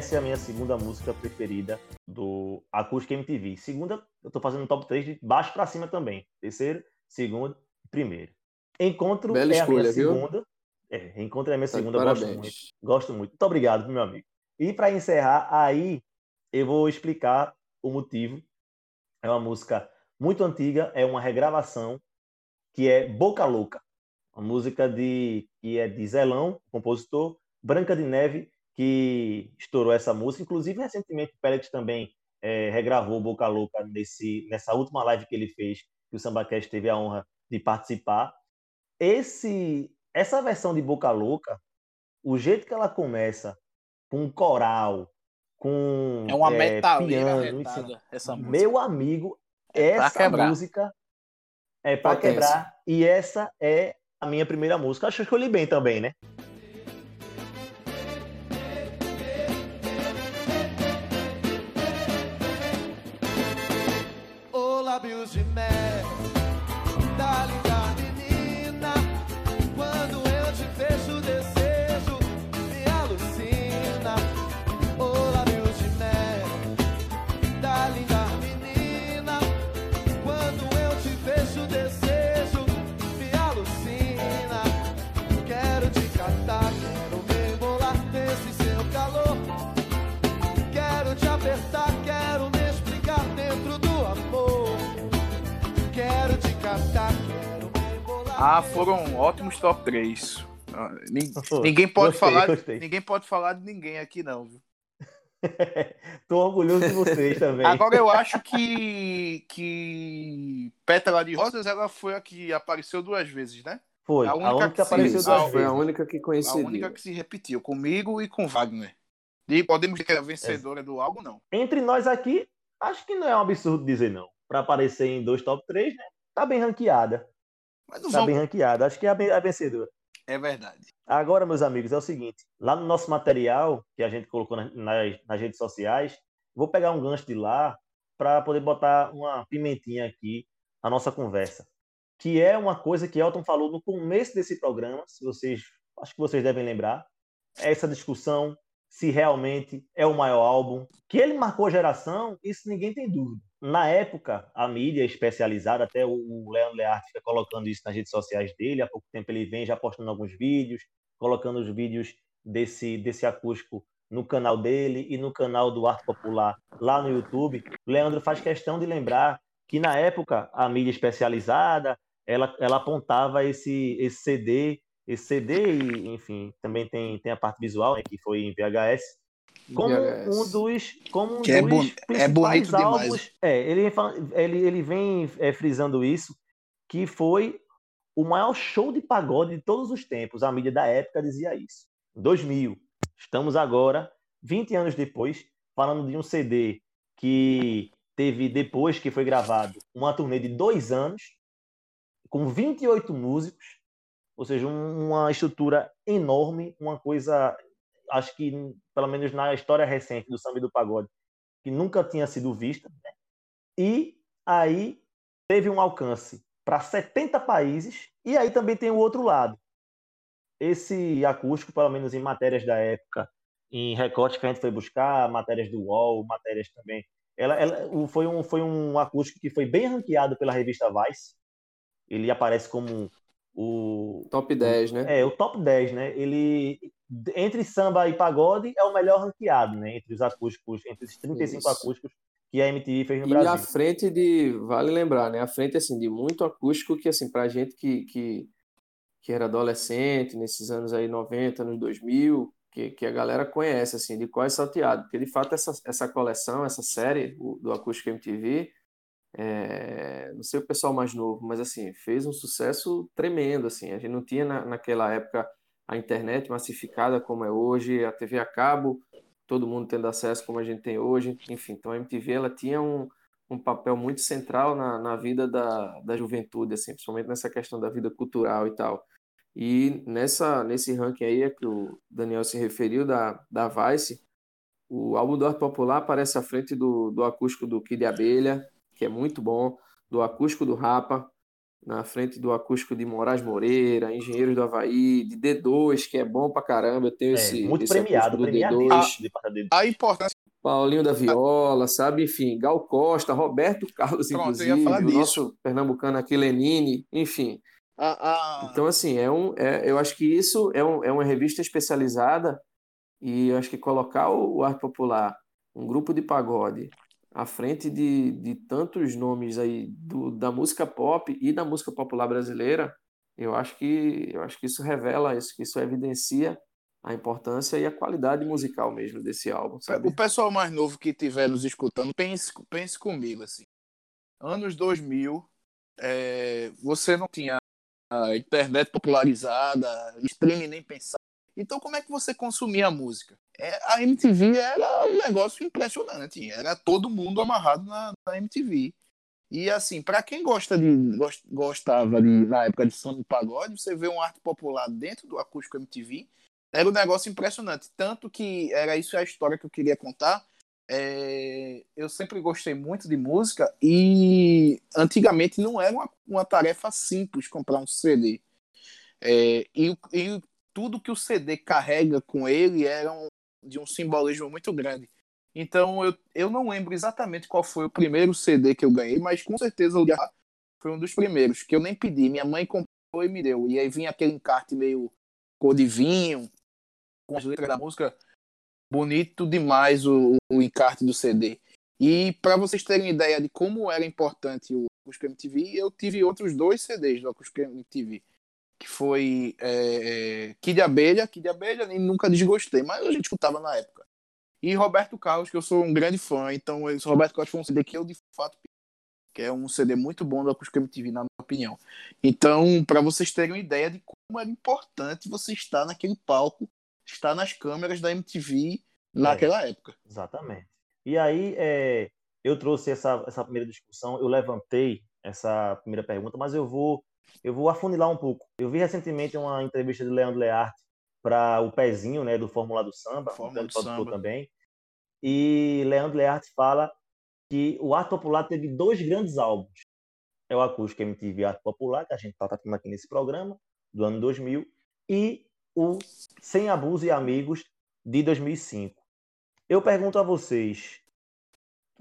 Essa é a minha segunda música preferida do Acústica MTV. Segunda, eu tô fazendo um top 3 de baixo pra cima também. Terceiro, segundo primeiro. Encontro Bela é a minha escolha, viu? segunda. É, Encontro é a minha Tá segunda, gosto muito. Gosto muito. Muito obrigado, meu amigo. E para encerrar, aí eu vou explicar o motivo. É uma música muito antiga, é uma regravação que é Boca Louca. Uma música de que é de Zelão, compositor, Branca de Neve, que estourou essa música. Inclusive, recentemente, o Pérez também é, regravou Boca Louca nesse, nessa última live que ele fez, que o SambaCast teve a honra de participar. Esse, essa versão de Boca Louca, o jeito que ela começa, com um coral, com É uma é, piano, essa música. meu amigo, É essa música é pra Potência. quebrar. E essa é a minha primeira música. Acho que eu escolhi bem também, né? Ô lábios foram ótimos top 3. Ninguém pode Gostei, falar, gostei. ninguém pode falar de ninguém aqui não, viu? Tô orgulhoso de vocês também. Agora eu acho que que Pétala de Rosas ela foi a que apareceu duas vezes, né? Foi, a a única única que que apareceu duas Ah, Foi a vezes. única que A coincidiu. única que se repetiu comigo e com Wagner. E podemos dizer que é a vencedora do álbum, não. Entre nós aqui, acho que não é um absurdo dizer não. Pra aparecer em dois top 3, né? Tá bem ranqueada. Mas não Tá bem ranqueada. Acho que é a vencedora. É verdade. Agora, meus amigos, é o seguinte: lá no nosso material que a gente colocou na- nas, nas redes sociais, vou pegar um gancho de lá para poder botar uma pimentinha aqui na nossa conversa. Que é uma coisa que Elton falou no começo desse programa, se vocês, acho que vocês devem lembrar, é essa discussão se realmente é o maior álbum. Que ele marcou a geração, isso ninguém tem dúvida. Na época, a mídia especializada, até o- Leandro Learte fica colocando isso nas redes sociais dele, há pouco tempo ele vem já postando alguns vídeos, colocando os vídeos desse, desse acústico no canal dele e no canal do Arte Popular lá no YouTube. Leandro faz questão de lembrar que na época a mídia especializada ela, ela apontava esse, esse CD, esse CD e, enfim, também tem, tem a parte visual, né, que foi em VHS, como VHS. um dos, como um Que é dos bon- é principais bonito demais. álbuns. É, ele, ele, ele vem é, frisando isso, que foi o maior show de pagode de todos os tempos. A mídia da época dizia isso. 2000. Estamos agora, 20 anos depois, falando de um CD que teve, depois que foi gravado, uma turnê de dois anos, com 28 músicos. ou seja, um- uma estrutura enorme, uma coisa, acho que pelo menos na história recente do samba e do pagode, que nunca tinha sido vista, né? e aí teve um alcance para 70 países, e aí também tem o outro lado. Esse acústico, pelo menos em matérias da época, em recortes que a gente foi buscar, matérias do UOL, matérias também. Ela, ela- foi, um, foi um acústico que foi bem ranqueado pela revista Vice. Ele aparece como o, Top 10, né? é, o top 10, né? Ele, entre samba e pagode, é o melhor ranqueado, né? Entre os acústicos, entre os 35 Isso. acústicos que a MTV fez no E à Brasil. frente de, vale lembrar, né? À frente, assim, de muito acústico que, assim, pra gente que, que, que era adolescente, nesses anos aí 90, anos 2000, que, que a galera conhece, assim, de qual é salteado. Porque, de fato, essa, essa coleção, essa série o- do Acústico MTV, é, não sei o pessoal mais novo, mas, assim, fez um sucesso tremendo, assim. A gente não tinha, na, naquela época, a internet massificada como é hoje, a TV a cabo, todo mundo tendo acesso como a gente tem hoje. Enfim, então a MTV, ela tinha um, um papel muito central na, na vida da, da juventude, assim, principalmente nessa questão da vida cultural e tal. E nessa, nesse ranking aí a que o Daniel se referiu, da, da Vice, o álbum do Arte Popular aparece à frente do, do acústico do Kid Abelha, que é muito bom, do acústico do Rapa, na frente do acústico de Moraes Moreira, Engenheiros do Havaí, de D2, que é bom pra caramba, eu tenho É, esse, muito esse premiado, do premiadíssimo D2. de parte dele. A importância. Paulinho da Viola, sabe? Enfim, Gal Costa, Roberto Carlos, Pronto, inclusive, falar o disso. nosso pernambucano aqui, Lenine, enfim. A, a... Então, assim, é um, é, eu acho que isso é, um, é uma revista especializada e eu acho que colocar o, o Arte Popular, um grupo de pagode, à frente de, de tantos nomes aí do, da música pop e da música popular brasileira, eu acho que eu acho que isso revela isso, que isso evidencia a importância e a qualidade musical mesmo desse álbum, sabe? O pessoal mais novo que estiver nos escutando, pense, pense comigo, assim. Anos 2000, é, você não tinha a internet popularizada, streaming nem pensar. Então, como é que você consumia a música? É, a MTV era um negócio impressionante. Era todo mundo amarrado na, na MTV. E, assim, para quem gosta de, gos- gostava de, na época de samba e pagode, você vê um arte popular dentro do acústico MTV, era um negócio impressionante. Tanto que era isso a história que eu queria contar. É, eu sempre gostei muito de música e antigamente não era uma, uma tarefa simples comprar um CD. É, e, e tudo que o CD carrega com ele era um, de um simbolismo muito grande. Então eu, eu não lembro exatamente qual foi o primeiro CD que eu ganhei, mas com certeza o foi um dos primeiros, que eu nem pedi. Minha mãe comprou e me deu. E aí vinha aquele encarte meio cor de vinho, com as letras da música. Bonito demais o, o encarte do CD. E para vocês terem ideia de como era importante o Acústico MTV, eu tive outros dois CDs do Acústico MTV. Que foi é, é, Kid Abelha, Kid Abelha, nem nunca desgostei, mas a gente escutava na época. E Roberto Carlos, que eu sou um grande fã, então esse Roberto Carlos foi um CD que eu de fato que é um CD muito bom do Acústico MTV, na minha opinião. Então, para vocês terem uma ideia de como era importante você estar naquele palco, estar nas câmeras da MTV naquela época. Exatamente. E aí, é, eu trouxe essa, essa primeira discussão, eu levantei essa primeira pergunta, mas eu vou, eu vou afunilar um pouco. Eu vi recentemente uma entrevista de Leandro Learte para o Pezinho, né, do Fórmula do Samba, Fórmula grande do Samba. também. E Leandro Learte fala que o Arte Popular teve dois grandes álbuns. É o Acústico MTV Arte Popular, que a gente está tratando aqui nesse programa, do ano 2000, e o Sem Abuso e Amigos, de 2005. Eu pergunto a vocês,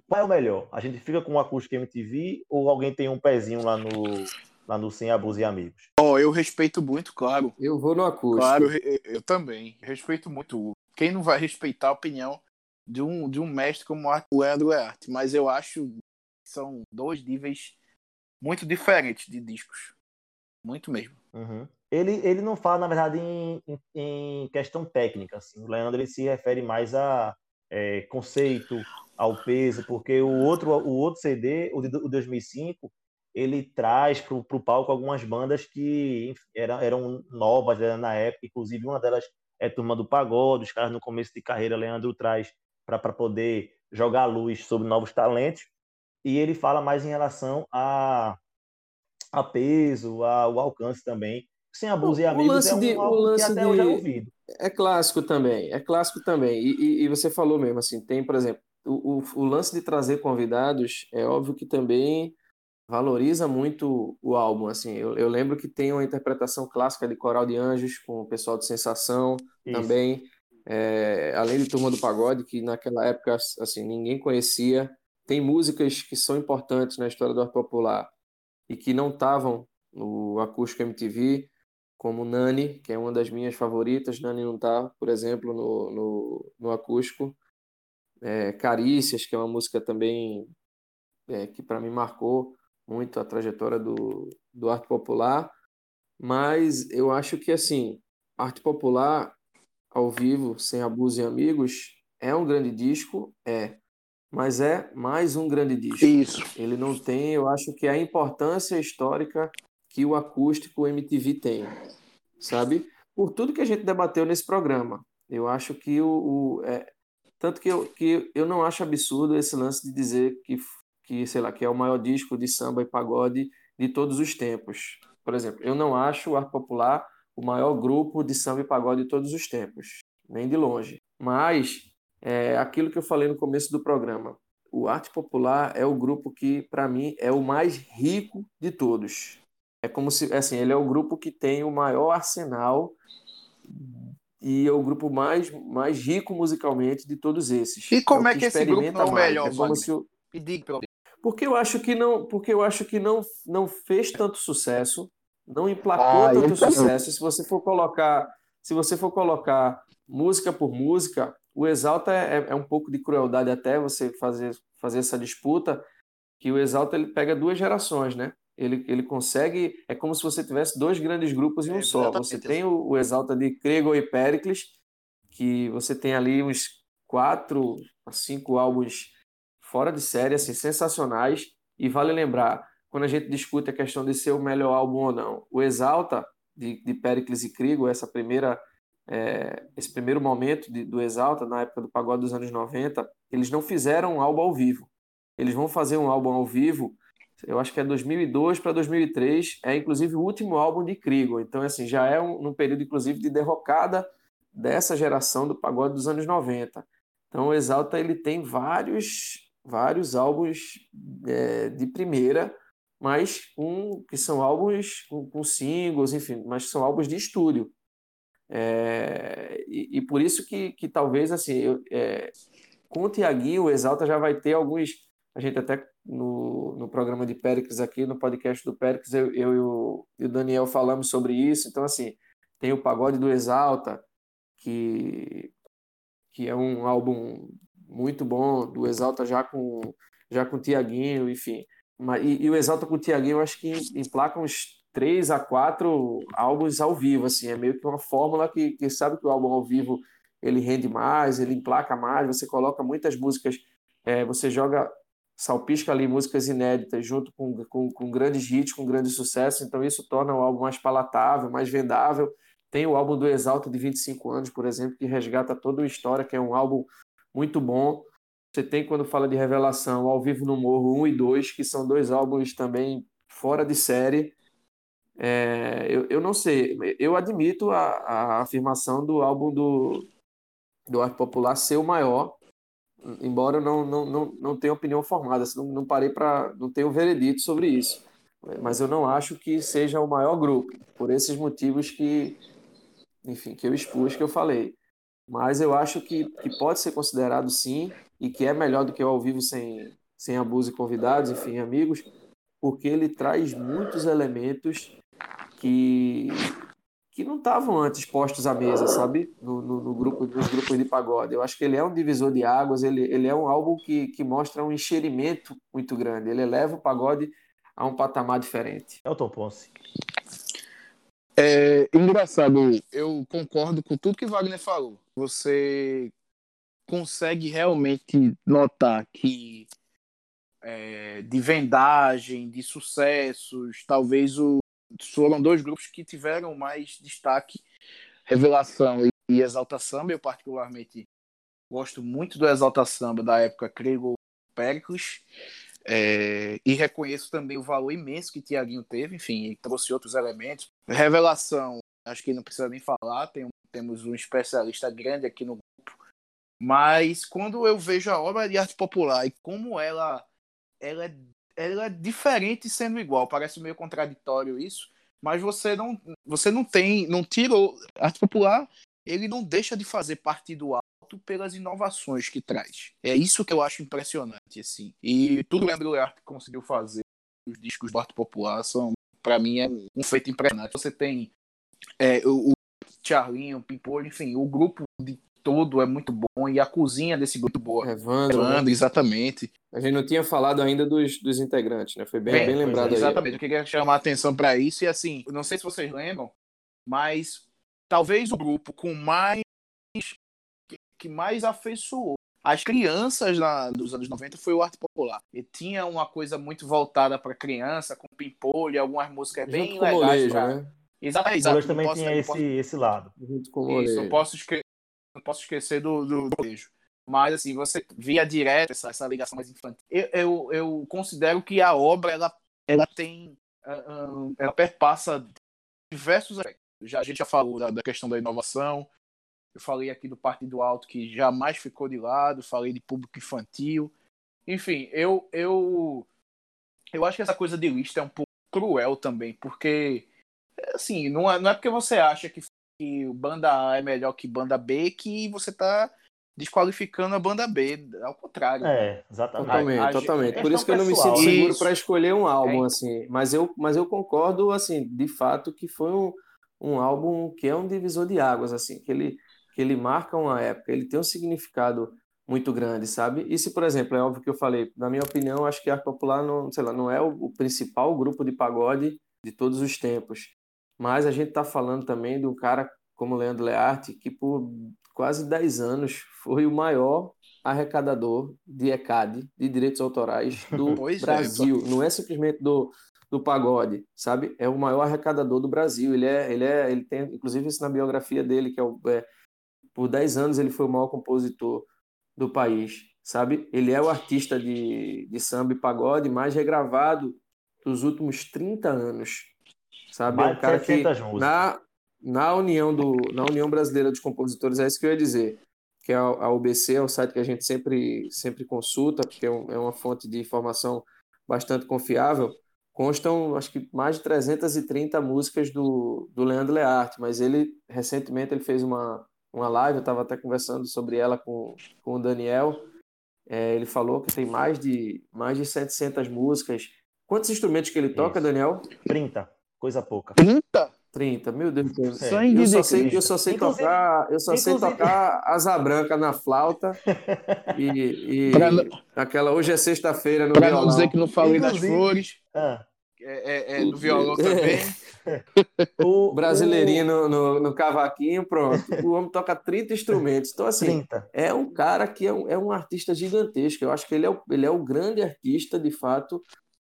qual é o melhor? A gente fica com o Acústico MTV ou alguém tem um pezinho lá no, lá no Sem Abuso e Amigos? Ó, eu respeito muito, claro. Eu vou no acústico. Claro, eu, eu- também. Respeito muito. Quem não vai respeitar a opinião de um, de um mestre como o Leandro Learte? Mas eu acho que são dois níveis muito diferentes de discos. Muito mesmo. Uhum. Ele, ele não fala, na verdade, em, em- questão técnica. Assim. O Leandro ele se refere mais a é, conceito, ao peso, porque o outro, o outro CD, o de o 2005, ele traz para o palco algumas bandas que eram, eram novas né, na época, inclusive uma delas é Turma do Pagode, os caras no começo de carreira, Leandro traz para poder jogar luz sobre novos talentos, e ele fala mais em relação a, a peso, a, o alcance também, Sem Abuso e O Amigos lance é um de- o álbum que lance até de- hoje é ouvido. É clássico também, é clássico também. E, e- e você falou mesmo, assim, tem, por exemplo, o, o, o lance de trazer convidados, é óbvio que também valoriza muito o álbum, assim. Eu, eu lembro que tem uma interpretação clássica de Coral de Anjos com o pessoal de Sensação Isso. também, é, além de Turma do Pagode, que naquela época, assim, ninguém conhecia. Tem músicas que são importantes na história do arte popular e que não estavam no Acústico MTV, como Nani, que é uma das minhas favoritas. Nani não tá, por exemplo, no, no, no acústico. É, Carícias, que é uma música também é, que para mim marcou muito a trajetória do, do arte popular. Mas eu acho que, assim, arte popular ao vivo, sem abuso e amigos, é um grande disco, é. Mas é mais um grande disco. Isso. Ele não tem, eu acho que a importância histórica que o acústico MTV tem, sabe? Por tudo que a gente debateu nesse programa. Eu acho que o, o- é, tanto que eu, que eu não acho absurdo esse lance de dizer que, que, sei lá, que é o maior disco de samba e pagode de todos os tempos. Por exemplo, eu não acho o Arte Popular o maior grupo de samba e pagode de todos os tempos, nem de longe. Mas é aquilo que eu falei no começo do programa. O Arte Popular é o grupo que, para mim, é o mais rico de todos. É como se, assim, ele é o grupo que tem o maior arsenal e é o grupo mais, mais rico musicalmente de todos esses. E como o é que esse grupo não é o melhor, É como se o, Me diga, pelo porque eu acho que não, porque eu acho que não, não fez tanto sucesso, não emplacou Ah, tanto sucesso. Se você for colocar, se você for colocar música por música, o Exalta é, é um pouco de crueldade até você fazer, fazer essa disputa, que o Exalta ele pega duas gerações, né? Ele, ele consegue, é como se você tivesse dois grandes grupos em um É, só. Você tem o, o Exalta de Krego e Pericles, que você tem ali uns quatro a cinco álbuns fora de série, assim, sensacionais. E vale lembrar, quando a gente discute a questão de ser o melhor álbum ou não, o Exalta, de, de Pericles e Krigo, essa primeira, é, esse primeiro momento de- do Exalta, na época do pagode dos anos 90, eles não fizeram um álbum ao vivo. Eles vão fazer um álbum ao vivo, eu acho que é 2002 para 2003, é inclusive o último álbum de Krigo. Então, assim, já é um, num período, inclusive, de derrocada dessa geração do pagode dos anos 90. Então, o Exalta ele tem vários vários álbuns é, de primeira, mas com, que são álbuns com, com singles, enfim, mas são álbuns de estúdio. É, e, e por isso que, que talvez assim, eu, é, com o Tiaguinho, o Exalta já vai ter alguns. A gente até no, no programa de Péricles aqui, no podcast do Péricles, eu, eu e, o, e o Daniel falamos sobre isso. Então, assim, tem o Pagode do Exalta, que, que é um álbum muito bom, do Exalta já com já com o Tiaguinho, enfim. Mas, e, e o Exalta com o Tiaguinho, eu acho que emplaca uns três a quatro álbuns ao vivo, assim, é meio que uma fórmula que, que sabe que o álbum ao vivo ele rende mais, ele emplaca mais, você coloca muitas músicas, é, você joga, salpisca ali músicas inéditas junto com, com, com grandes hits, com grandes sucessos, então isso torna o álbum mais palatável, mais vendável. Tem o álbum do Exalta de 25 anos, por exemplo, que resgata toda a história, que é um álbum muito bom. Você tem, quando fala de revelação, Ao Vivo no Morro 1 e 2, que são dois álbuns também fora de série. É, eu, eu não sei, eu admito a, a afirmação do álbum do, do Arte Popular ser o maior, embora eu não, não, não, não tenha opinião formada, assim, não, não parei para. não tenho veredito sobre isso. Mas eu não acho que seja o maior grupo, por esses motivos que, enfim, que eu expus, que eu falei. Mas eu acho que, que pode ser considerado sim, e que é melhor do que o ao vivo sem, sem abuso e convidados, enfim, amigos, porque ele traz muitos elementos que, que não estavam antes postos à mesa, sabe? No, no, no grupo, nos grupos de pagode. Eu acho que ele é um divisor de águas, ele, ele é um álbum que, que mostra um encheiramento muito grande. Ele eleva o pagode a um patamar diferente. Elton Ponce. É engraçado, eu concordo com tudo que Wagner falou. Você consegue realmente notar que é, de vendagem, de sucessos, talvez o, foram dois grupos que tiveram mais destaque, Revelação e, e Exalta Samba. Eu particularmente gosto muito do Exalta Samba da época Crego Pericles, É, e reconheço também o valor imenso que Tiaguinho teve, enfim, trouxe outros elementos. Revelação, acho que não precisa nem falar, tem um- temos um especialista grande aqui no grupo. Mas quando eu vejo a obra de arte popular e como ela, ela, é, ela é diferente sendo igual, parece meio contraditório isso, mas você não, você não tem, não tirou. Arte popular, ele não deixa de fazer parte do alto pelas inovações que traz. É isso que eu acho impressionante, assim. E tudo que o Leandro Learte conseguiu fazer, os discos do arte popular, são, para mim, é um feito impressionante. Você tem é, o Charlinho, o Pimpolho, enfim, o grupo de todo é muito bom e a cozinha desse grupo é boa. Evandro, né? Evandro, exatamente. A gente não tinha falado ainda dos, dos integrantes, né? Foi bem, Bem, bem lembrado aí. Exatamente, eu queria chamar a atenção para isso e assim, não sei se vocês lembram, mas talvez o grupo com mais que, mais afeiçoou as crianças na, dos anos 90 foi o Arte Popular. E tinha uma coisa muito voltada para criança, com pimpolho, e algumas músicas bem Junto com o legais. Molejo, pra- né? Exatamente, O Não também posso- tinha esse, posso- né? esse lado. Junto com o isso, não posso, esque... não posso esquecer do, do, do beijo. Mas, assim, você via direto essa, essa ligação mais infantil. Eu, eu, eu considero que a obra, ela, ela tem... ah, ah, ela perpassa diversos aspectos. Já, a gente já falou da, da questão da inovação, eu falei aqui do Partido Alto, que jamais ficou de lado, falei de público infantil. Enfim, eu, eu, eu acho que essa coisa de lista é um pouco cruel também, porque, assim, não é, não é porque você acha que que o banda A é melhor que banda B que você tá desqualificando a banda B. Ao contrário. É, exatamente. Totalmente, A- a- totalmente. Por questão isso que eu não me sinto seguro para escolher um álbum, É. assim. Mas eu, mas eu concordo, assim, de fato, que foi um, um álbum que é um divisor de águas, assim, que ele, que ele marca uma época, ele tem um significado muito grande, sabe? E se, por exemplo, é óbvio que eu falei, na minha opinião, acho que Arte Popular não, sei lá, não é o, o principal grupo de pagode de todos os tempos. Mas a gente está falando também de um cara como Leandro Learte, que por quase 10 anos foi o maior arrecadador de ECAD, de direitos autorais do Pois é, Brasil. Não é simplesmente do, do pagode, sabe? É o maior arrecadador do Brasil. Ele é, ele é, ele tem, inclusive, isso na biografia dele, que é, o, é por 10 anos ele foi o maior compositor do país, sabe? Ele é o artista de, de samba e pagode mais regravado dos últimos 30 anos, sabe? Mais é um cara que 700 músicas. na, na união do na União Brasileira dos Compositores é isso que eu ia dizer, que é a, a UBC é o site que a gente sempre sempre consulta, porque é, um- é uma fonte de informação bastante confiável. Constam, acho que mais de 330 músicas do, do Leandro Learte, mas ele recentemente ele fez uma uma live, eu estava até conversando sobre ela com, com o Daniel. É, ele falou que tem mais de mais de 700 músicas. Quantos instrumentos que ele toca, Isso. Daniel? 30, coisa pouca. 30? 30, meu Deus do céu. Sangue Eu só sei, eu só sei Inclusive- tocar, eu só sei inclusive- tocar asa branca na flauta e, e Pra aquela hoje é sexta-feira no Pra violão. não dizer que não falei das Inclusive- flores, Ah, é, é, é do violão também. o, Brasileirinho no, no, no cavaquinho, pronto. O homem toca 30 instrumentos. Então, o assim, 30. é um cara que é um, é um artista gigantesco. Eu acho que ele é o, ele é o grande artista, de fato,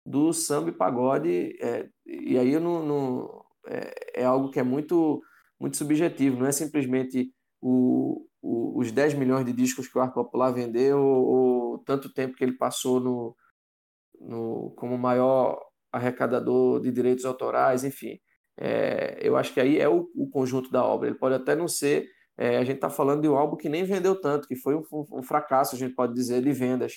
do samba e pagode. é, e aí não, não- é, é algo que é muito, muito subjetivo. Não é simplesmente o, o- os 10 milhões de discos que o Arte Popular vendeu ou, ou tanto tempo que ele passou no, no, como maior arrecadador de direitos autorais, enfim. É, eu acho que aí é o, o conjunto da obra. Ele pode até não ser. é, a gente está falando de um álbum que nem vendeu tanto, que foi um, um fracasso, a gente pode dizer, de vendas.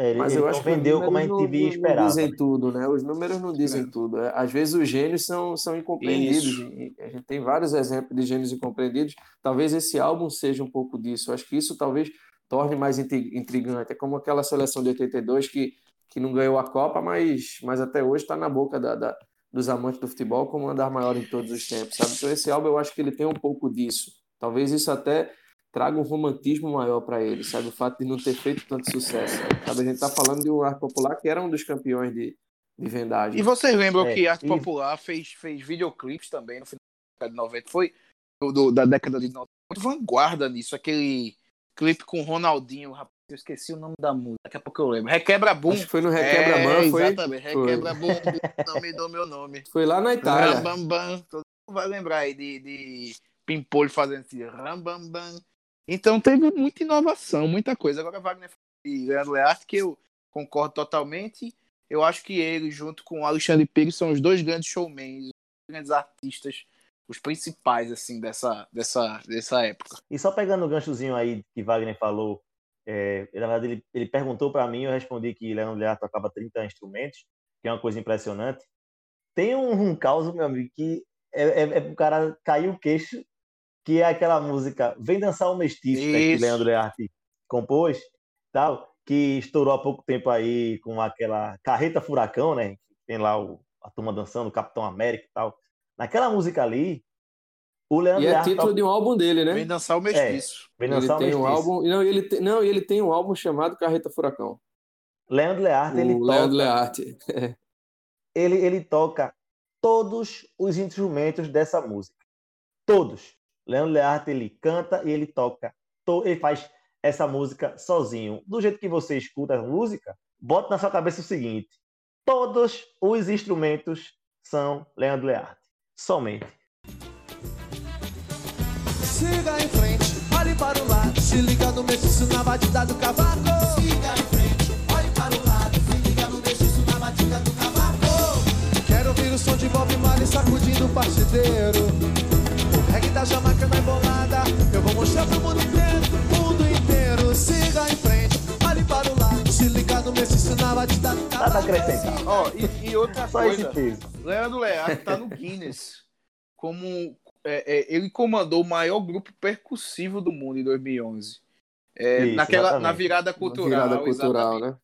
É, ele Mas eu acho que vendeu como a gente não- esperava. Não dizem tudo, né? Os números não dizem É. tudo. É, Às vezes os gênios são, são incompreendidos. Isso. A gente tem vários exemplos de gênios incompreendidos. Talvez esse álbum seja um pouco disso. Eu acho que isso talvez torne mais intri- intrigante. É como aquela seleção de 82 que, que não ganhou a Copa, mas, mas até hoje está na boca da, da- dos amantes do futebol como uma das maiores de todos os tempos, sabe? Então esse álbum eu acho que ele tem um pouco disso. Talvez isso até traga um romantismo maior para ele, sabe? O fato de não ter feito tanto sucesso. Sabe? A gente está falando de um arte popular que era um dos campeões de, de vendagem. E vocês lembram É, que Arte e- Popular fez, fez videoclipes também no final da década de 90? Foi do, do- da década de 90. Muito vanguarda nisso. Aquele clipe com o Ronaldinho, rapaz. Eu esqueci o nome da música. Daqui a pouco eu lembro. Requebra Boom. Acho que foi no Requebra-Mão, é, foi, Exatamente. Foi. Requebra Boom. Não me dou meu nome. foi lá na Itália. Rambambam. Todo mundo vai lembrar aí de, de Pimpolho fazendo esse rambambam. Então teve muita inovação, muita coisa. Agora Wagner e Leandro Learte, que eu, concordo totalmente. Eu acho que ele, junto com o Alexandre Pires, são os dois grandes showmen, os grandes artistas, os principais, assim, dessa, dessa, dessa época. E só pegando o ganchozinho aí que Wagner falou, é, na verdade ele, ele perguntou para mim, eu respondi que Leandro Lear tocava 30 instrumentos, que é uma coisa impressionante. Tem um, um caos, meu amigo, que é, é, é pro cara cair o queixo, que é aquela música Vem Dançar o Mestiço, né, que. Leandro Learte compôs, tal, que estourou há pouco tempo aí com aquela Carreta Furacão, né? Tem lá o, a turma dançando, o Capitão América e tal. Naquela música ali, o Leandro E é Learte título de um álbum dele, né? Vem dançar o mestiço. Vem Ele dançar o tem um Mestiço. álbum, não, ele tem, não, ele tem um álbum chamado Carreta Furacão. Leandro Learte, ele o toca, Leandro Learte. ele, ele toca todos os instrumentos dessa música. Todos. Leandro Learte, ele canta e ele toca. to- Ele faz essa música sozinho. Do jeito que você escuta a música, bota na sua cabeça o seguinte: todos os instrumentos são Leandro Learte. Somente. Siga em frente, olhe para o lado. Se liga no mestiço na batida do cavaco. Siga em frente, olhe para o lado. Se liga no mestiço na batida do cavaco. Quero ouvir o som de Bob Marley sacudindo o partideiro. Reggae da Jamaica na embolada. Eu vou mostrar pro mundo inteiro, mundo inteiro. Siga em frente, olhe para o lado. Se liga no mestiço na batida do cavaco. Nada a acrescentar. Ó, e, e outra Só coisa. Leandro Learte tá no Guinness como é, é, ele comandou o maior grupo percussivo do mundo em 2011. É, Isso, naquela, exatamente. na virada cultural. virada cultural, exatamente. né?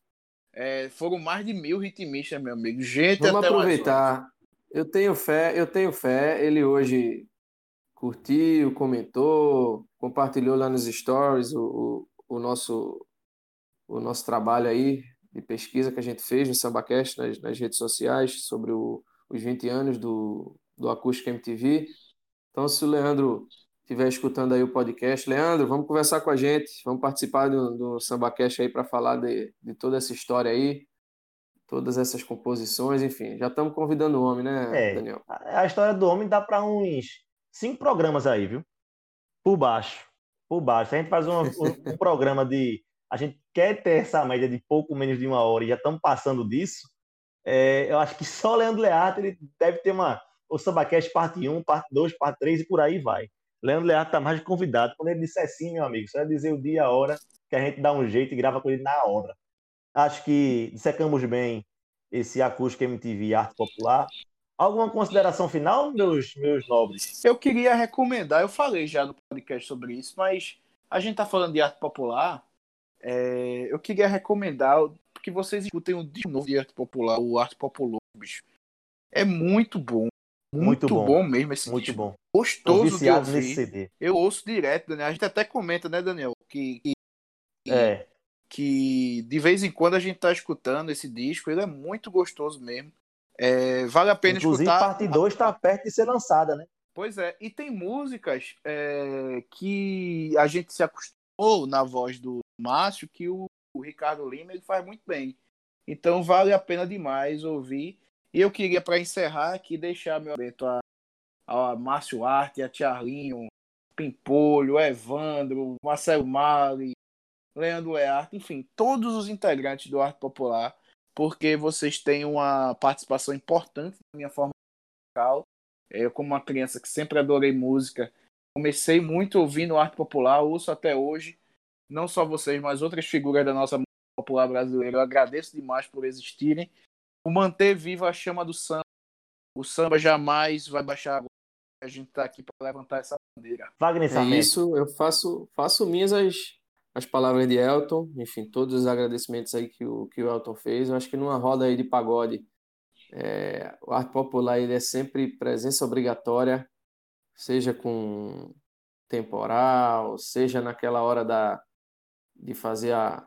É, foram mais de mil ritmistas, meu amigo. Gente, Vamos aproveitar. Eu tenho fé, eu tenho fé. Ele hoje curtiu, comentou, compartilhou lá nos stories o, o, o nosso o nosso trabalho aí de pesquisa que a gente fez no SambaCast nas, nas redes sociais sobre o, os 20 anos do, do Acústica MTV. Então, se o Leandro estiver escutando aí o podcast, Leandro, vamos conversar com a gente, vamos participar do, do SambaCast aí para falar de, de toda essa história aí, todas essas composições, enfim, já estamos convidando o homem, né, É. Daniel? A a história do homem dá para uns cinco programas aí, viu? Por baixo. Por baixo. A gente faz um, um- um programa de. A gente quer ter essa média de pouco menos de uma hora e já estamos passando disso. É, eu acho que só Leandro Learte ele deve ter uma. O SambaCast parte 1, parte 2, parte 3 e por aí vai. Leandro Learte tá mais convidado. Quando ele disser sim, meu amigo, só é dizer o dia e a hora que a gente dá um jeito e grava com ele na hora. Acho que dissecamos bem esse acústico MTV Arte Popular. Alguma consideração final, meus, meus nobres? Eu queria recomendar, eu falei já no podcast sobre isso, mas a gente tá falando de arte popular. é, eu queria recomendar que vocês escutem o disco novo de arte popular, o Arte Popular, bicho. É muito bom. Muito, Muito bom. bom. mesmo esse Muito disco. bom. Gostoso de ouvir. nesse CD. Eu ouço direto, Daniel. A gente até comenta, né, Daniel? Que, que, É, que de vez em quando a gente tá escutando esse disco. Ele é muito gostoso mesmo. É, vale a pena inclusive, escutar. parte 2 está perto de ser lançada, né? Pois é, e tem músicas é, que a gente se acostumou na voz do Márcio, que o, o Ricardo Lima ele faz muito bem. Então vale a pena demais ouvir. E eu queria, para encerrar aqui, deixar meu aberto a, a Márcio Arte, a Tiarlinho, Pimpolho, Evandro, Marcelo Mali, Leandro Learte, enfim, todos os integrantes do Arte Popular, porque vocês têm uma participação importante na minha forma musical. Eu, como uma criança que sempre adorei música, comecei muito ouvindo arte popular, ouço até hoje. Não só vocês, mas outras figuras da nossa música popular brasileira. Eu agradeço demais por existirem. Por manter viva a chama do samba. O samba jamais vai baixar agora. A gente está aqui para levantar essa bandeira. Wagner É isso, eu faço, faço minhas as, as palavras de Elton, enfim, todos os agradecimentos aí que o, que o Elton fez. Eu acho que numa roda aí de pagode, é, o arte popular ele é sempre presença obrigatória, seja com temporal, seja naquela hora da, de fazer a,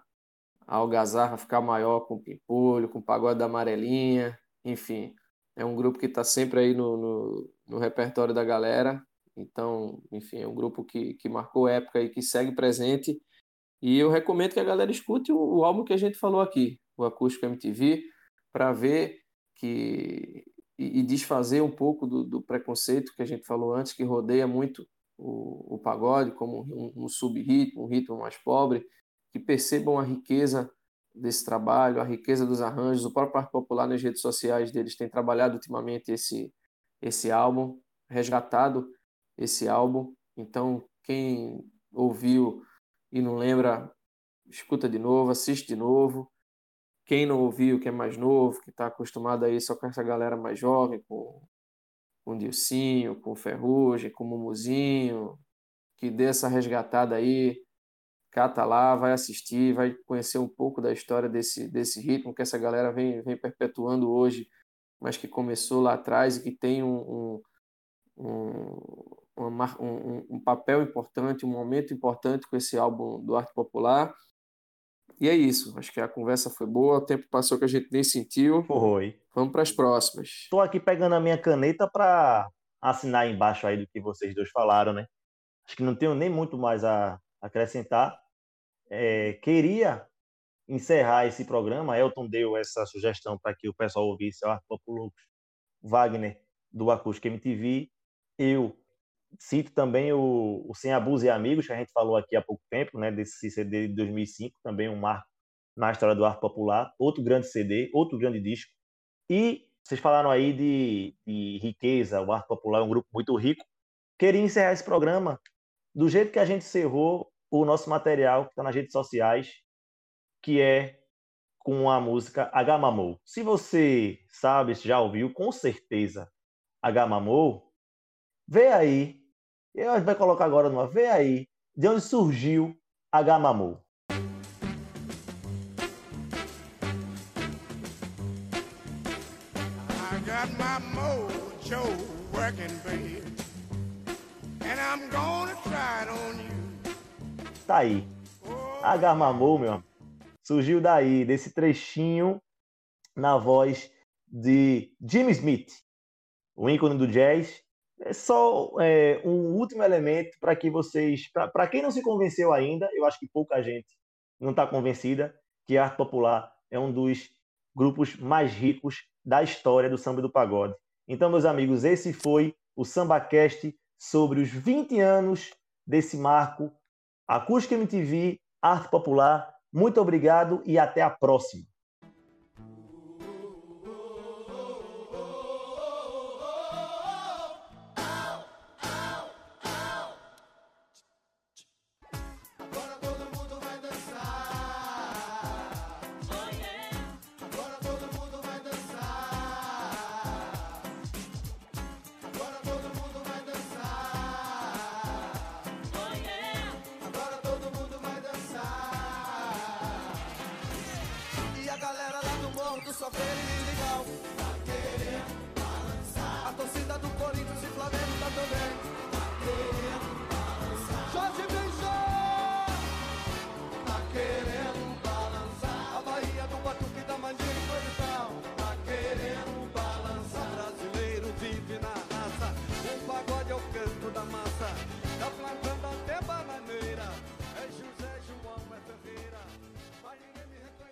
a algazarra ficar maior com o pimpolho, com o pagode da amarelinha, enfim. É um grupo que está sempre aí no, no, no repertório da galera. Então, enfim, é um grupo que, que marcou época e que segue presente. E eu recomendo que a galera escute o, o álbum que a gente falou aqui, o Acústico MTV, para ver que e, e desfazer um pouco do, do preconceito que a gente falou antes, que rodeia muito o, o pagode como um, um sub-ritmo, um ritmo mais pobre, que percebam a riqueza desse trabalho, a riqueza dos arranjos. O próprio Arte Popular nas redes sociais deles tem trabalhado ultimamente esse, esse álbum, resgatado esse álbum. Então, quem ouviu e não lembra, escuta de novo, assiste de novo. Quem não ouviu, que é mais novo, que está acostumado aí só com essa galera mais jovem, com, com o Dilcinho, com o Ferrugem, com o Mumuzinho, que dê essa resgatada aí, cata lá, vai assistir, vai conhecer um pouco da história desse, desse ritmo que essa galera vem, vem perpetuando hoje, mas que começou lá atrás e que tem um, um, um uma, um, um, papel importante, um momento importante com esse álbum do Arte Popular. E é isso. Acho que a conversa foi boa. O tempo passou que a gente nem sentiu. Foi. Vamos para as próximas. Estou aqui pegando a minha caneta para assinar embaixo aí do que vocês dois falaram, né? Acho que não tenho nem muito mais a acrescentar. É, queria encerrar esse programa. Elton deu essa sugestão para que o pessoal ouvisse o Arte Popular Wagner do Acústico MTV. Eu Cito também o, o Sem Abuso e Amigos, que a gente falou aqui há pouco tempo, né, desse CD de 2005, também um marco na história do arte popular, outro grande CD, outro grande disco. E vocês falaram aí de, de riqueza, o arte popular é um grupo muito rico. Queria encerrar esse programa do jeito que a gente encerrou o nosso material que está nas redes sociais, que é com a música Agamamou. Se você sabe, já ouviu, com certeza Agamamou, vê aí e a gente vai colocar agora numa. Vê aí de onde surgiu a Gamamu. Tá aí. A Gamamu, meu surgiu daí, desse trechinho na voz de Jimmy Smith, o ícone do jazz, é só é, um último elemento para que vocês, para quem não se convenceu ainda, eu acho que pouca gente não está convencida que a arte popular é um dos grupos mais ricos da história do samba e do pagode. Então, meus amigos, esse foi o SambaCast sobre os 20 anos desse marco Acústica MTV, Arte Popular. Muito obrigado e até a próxima.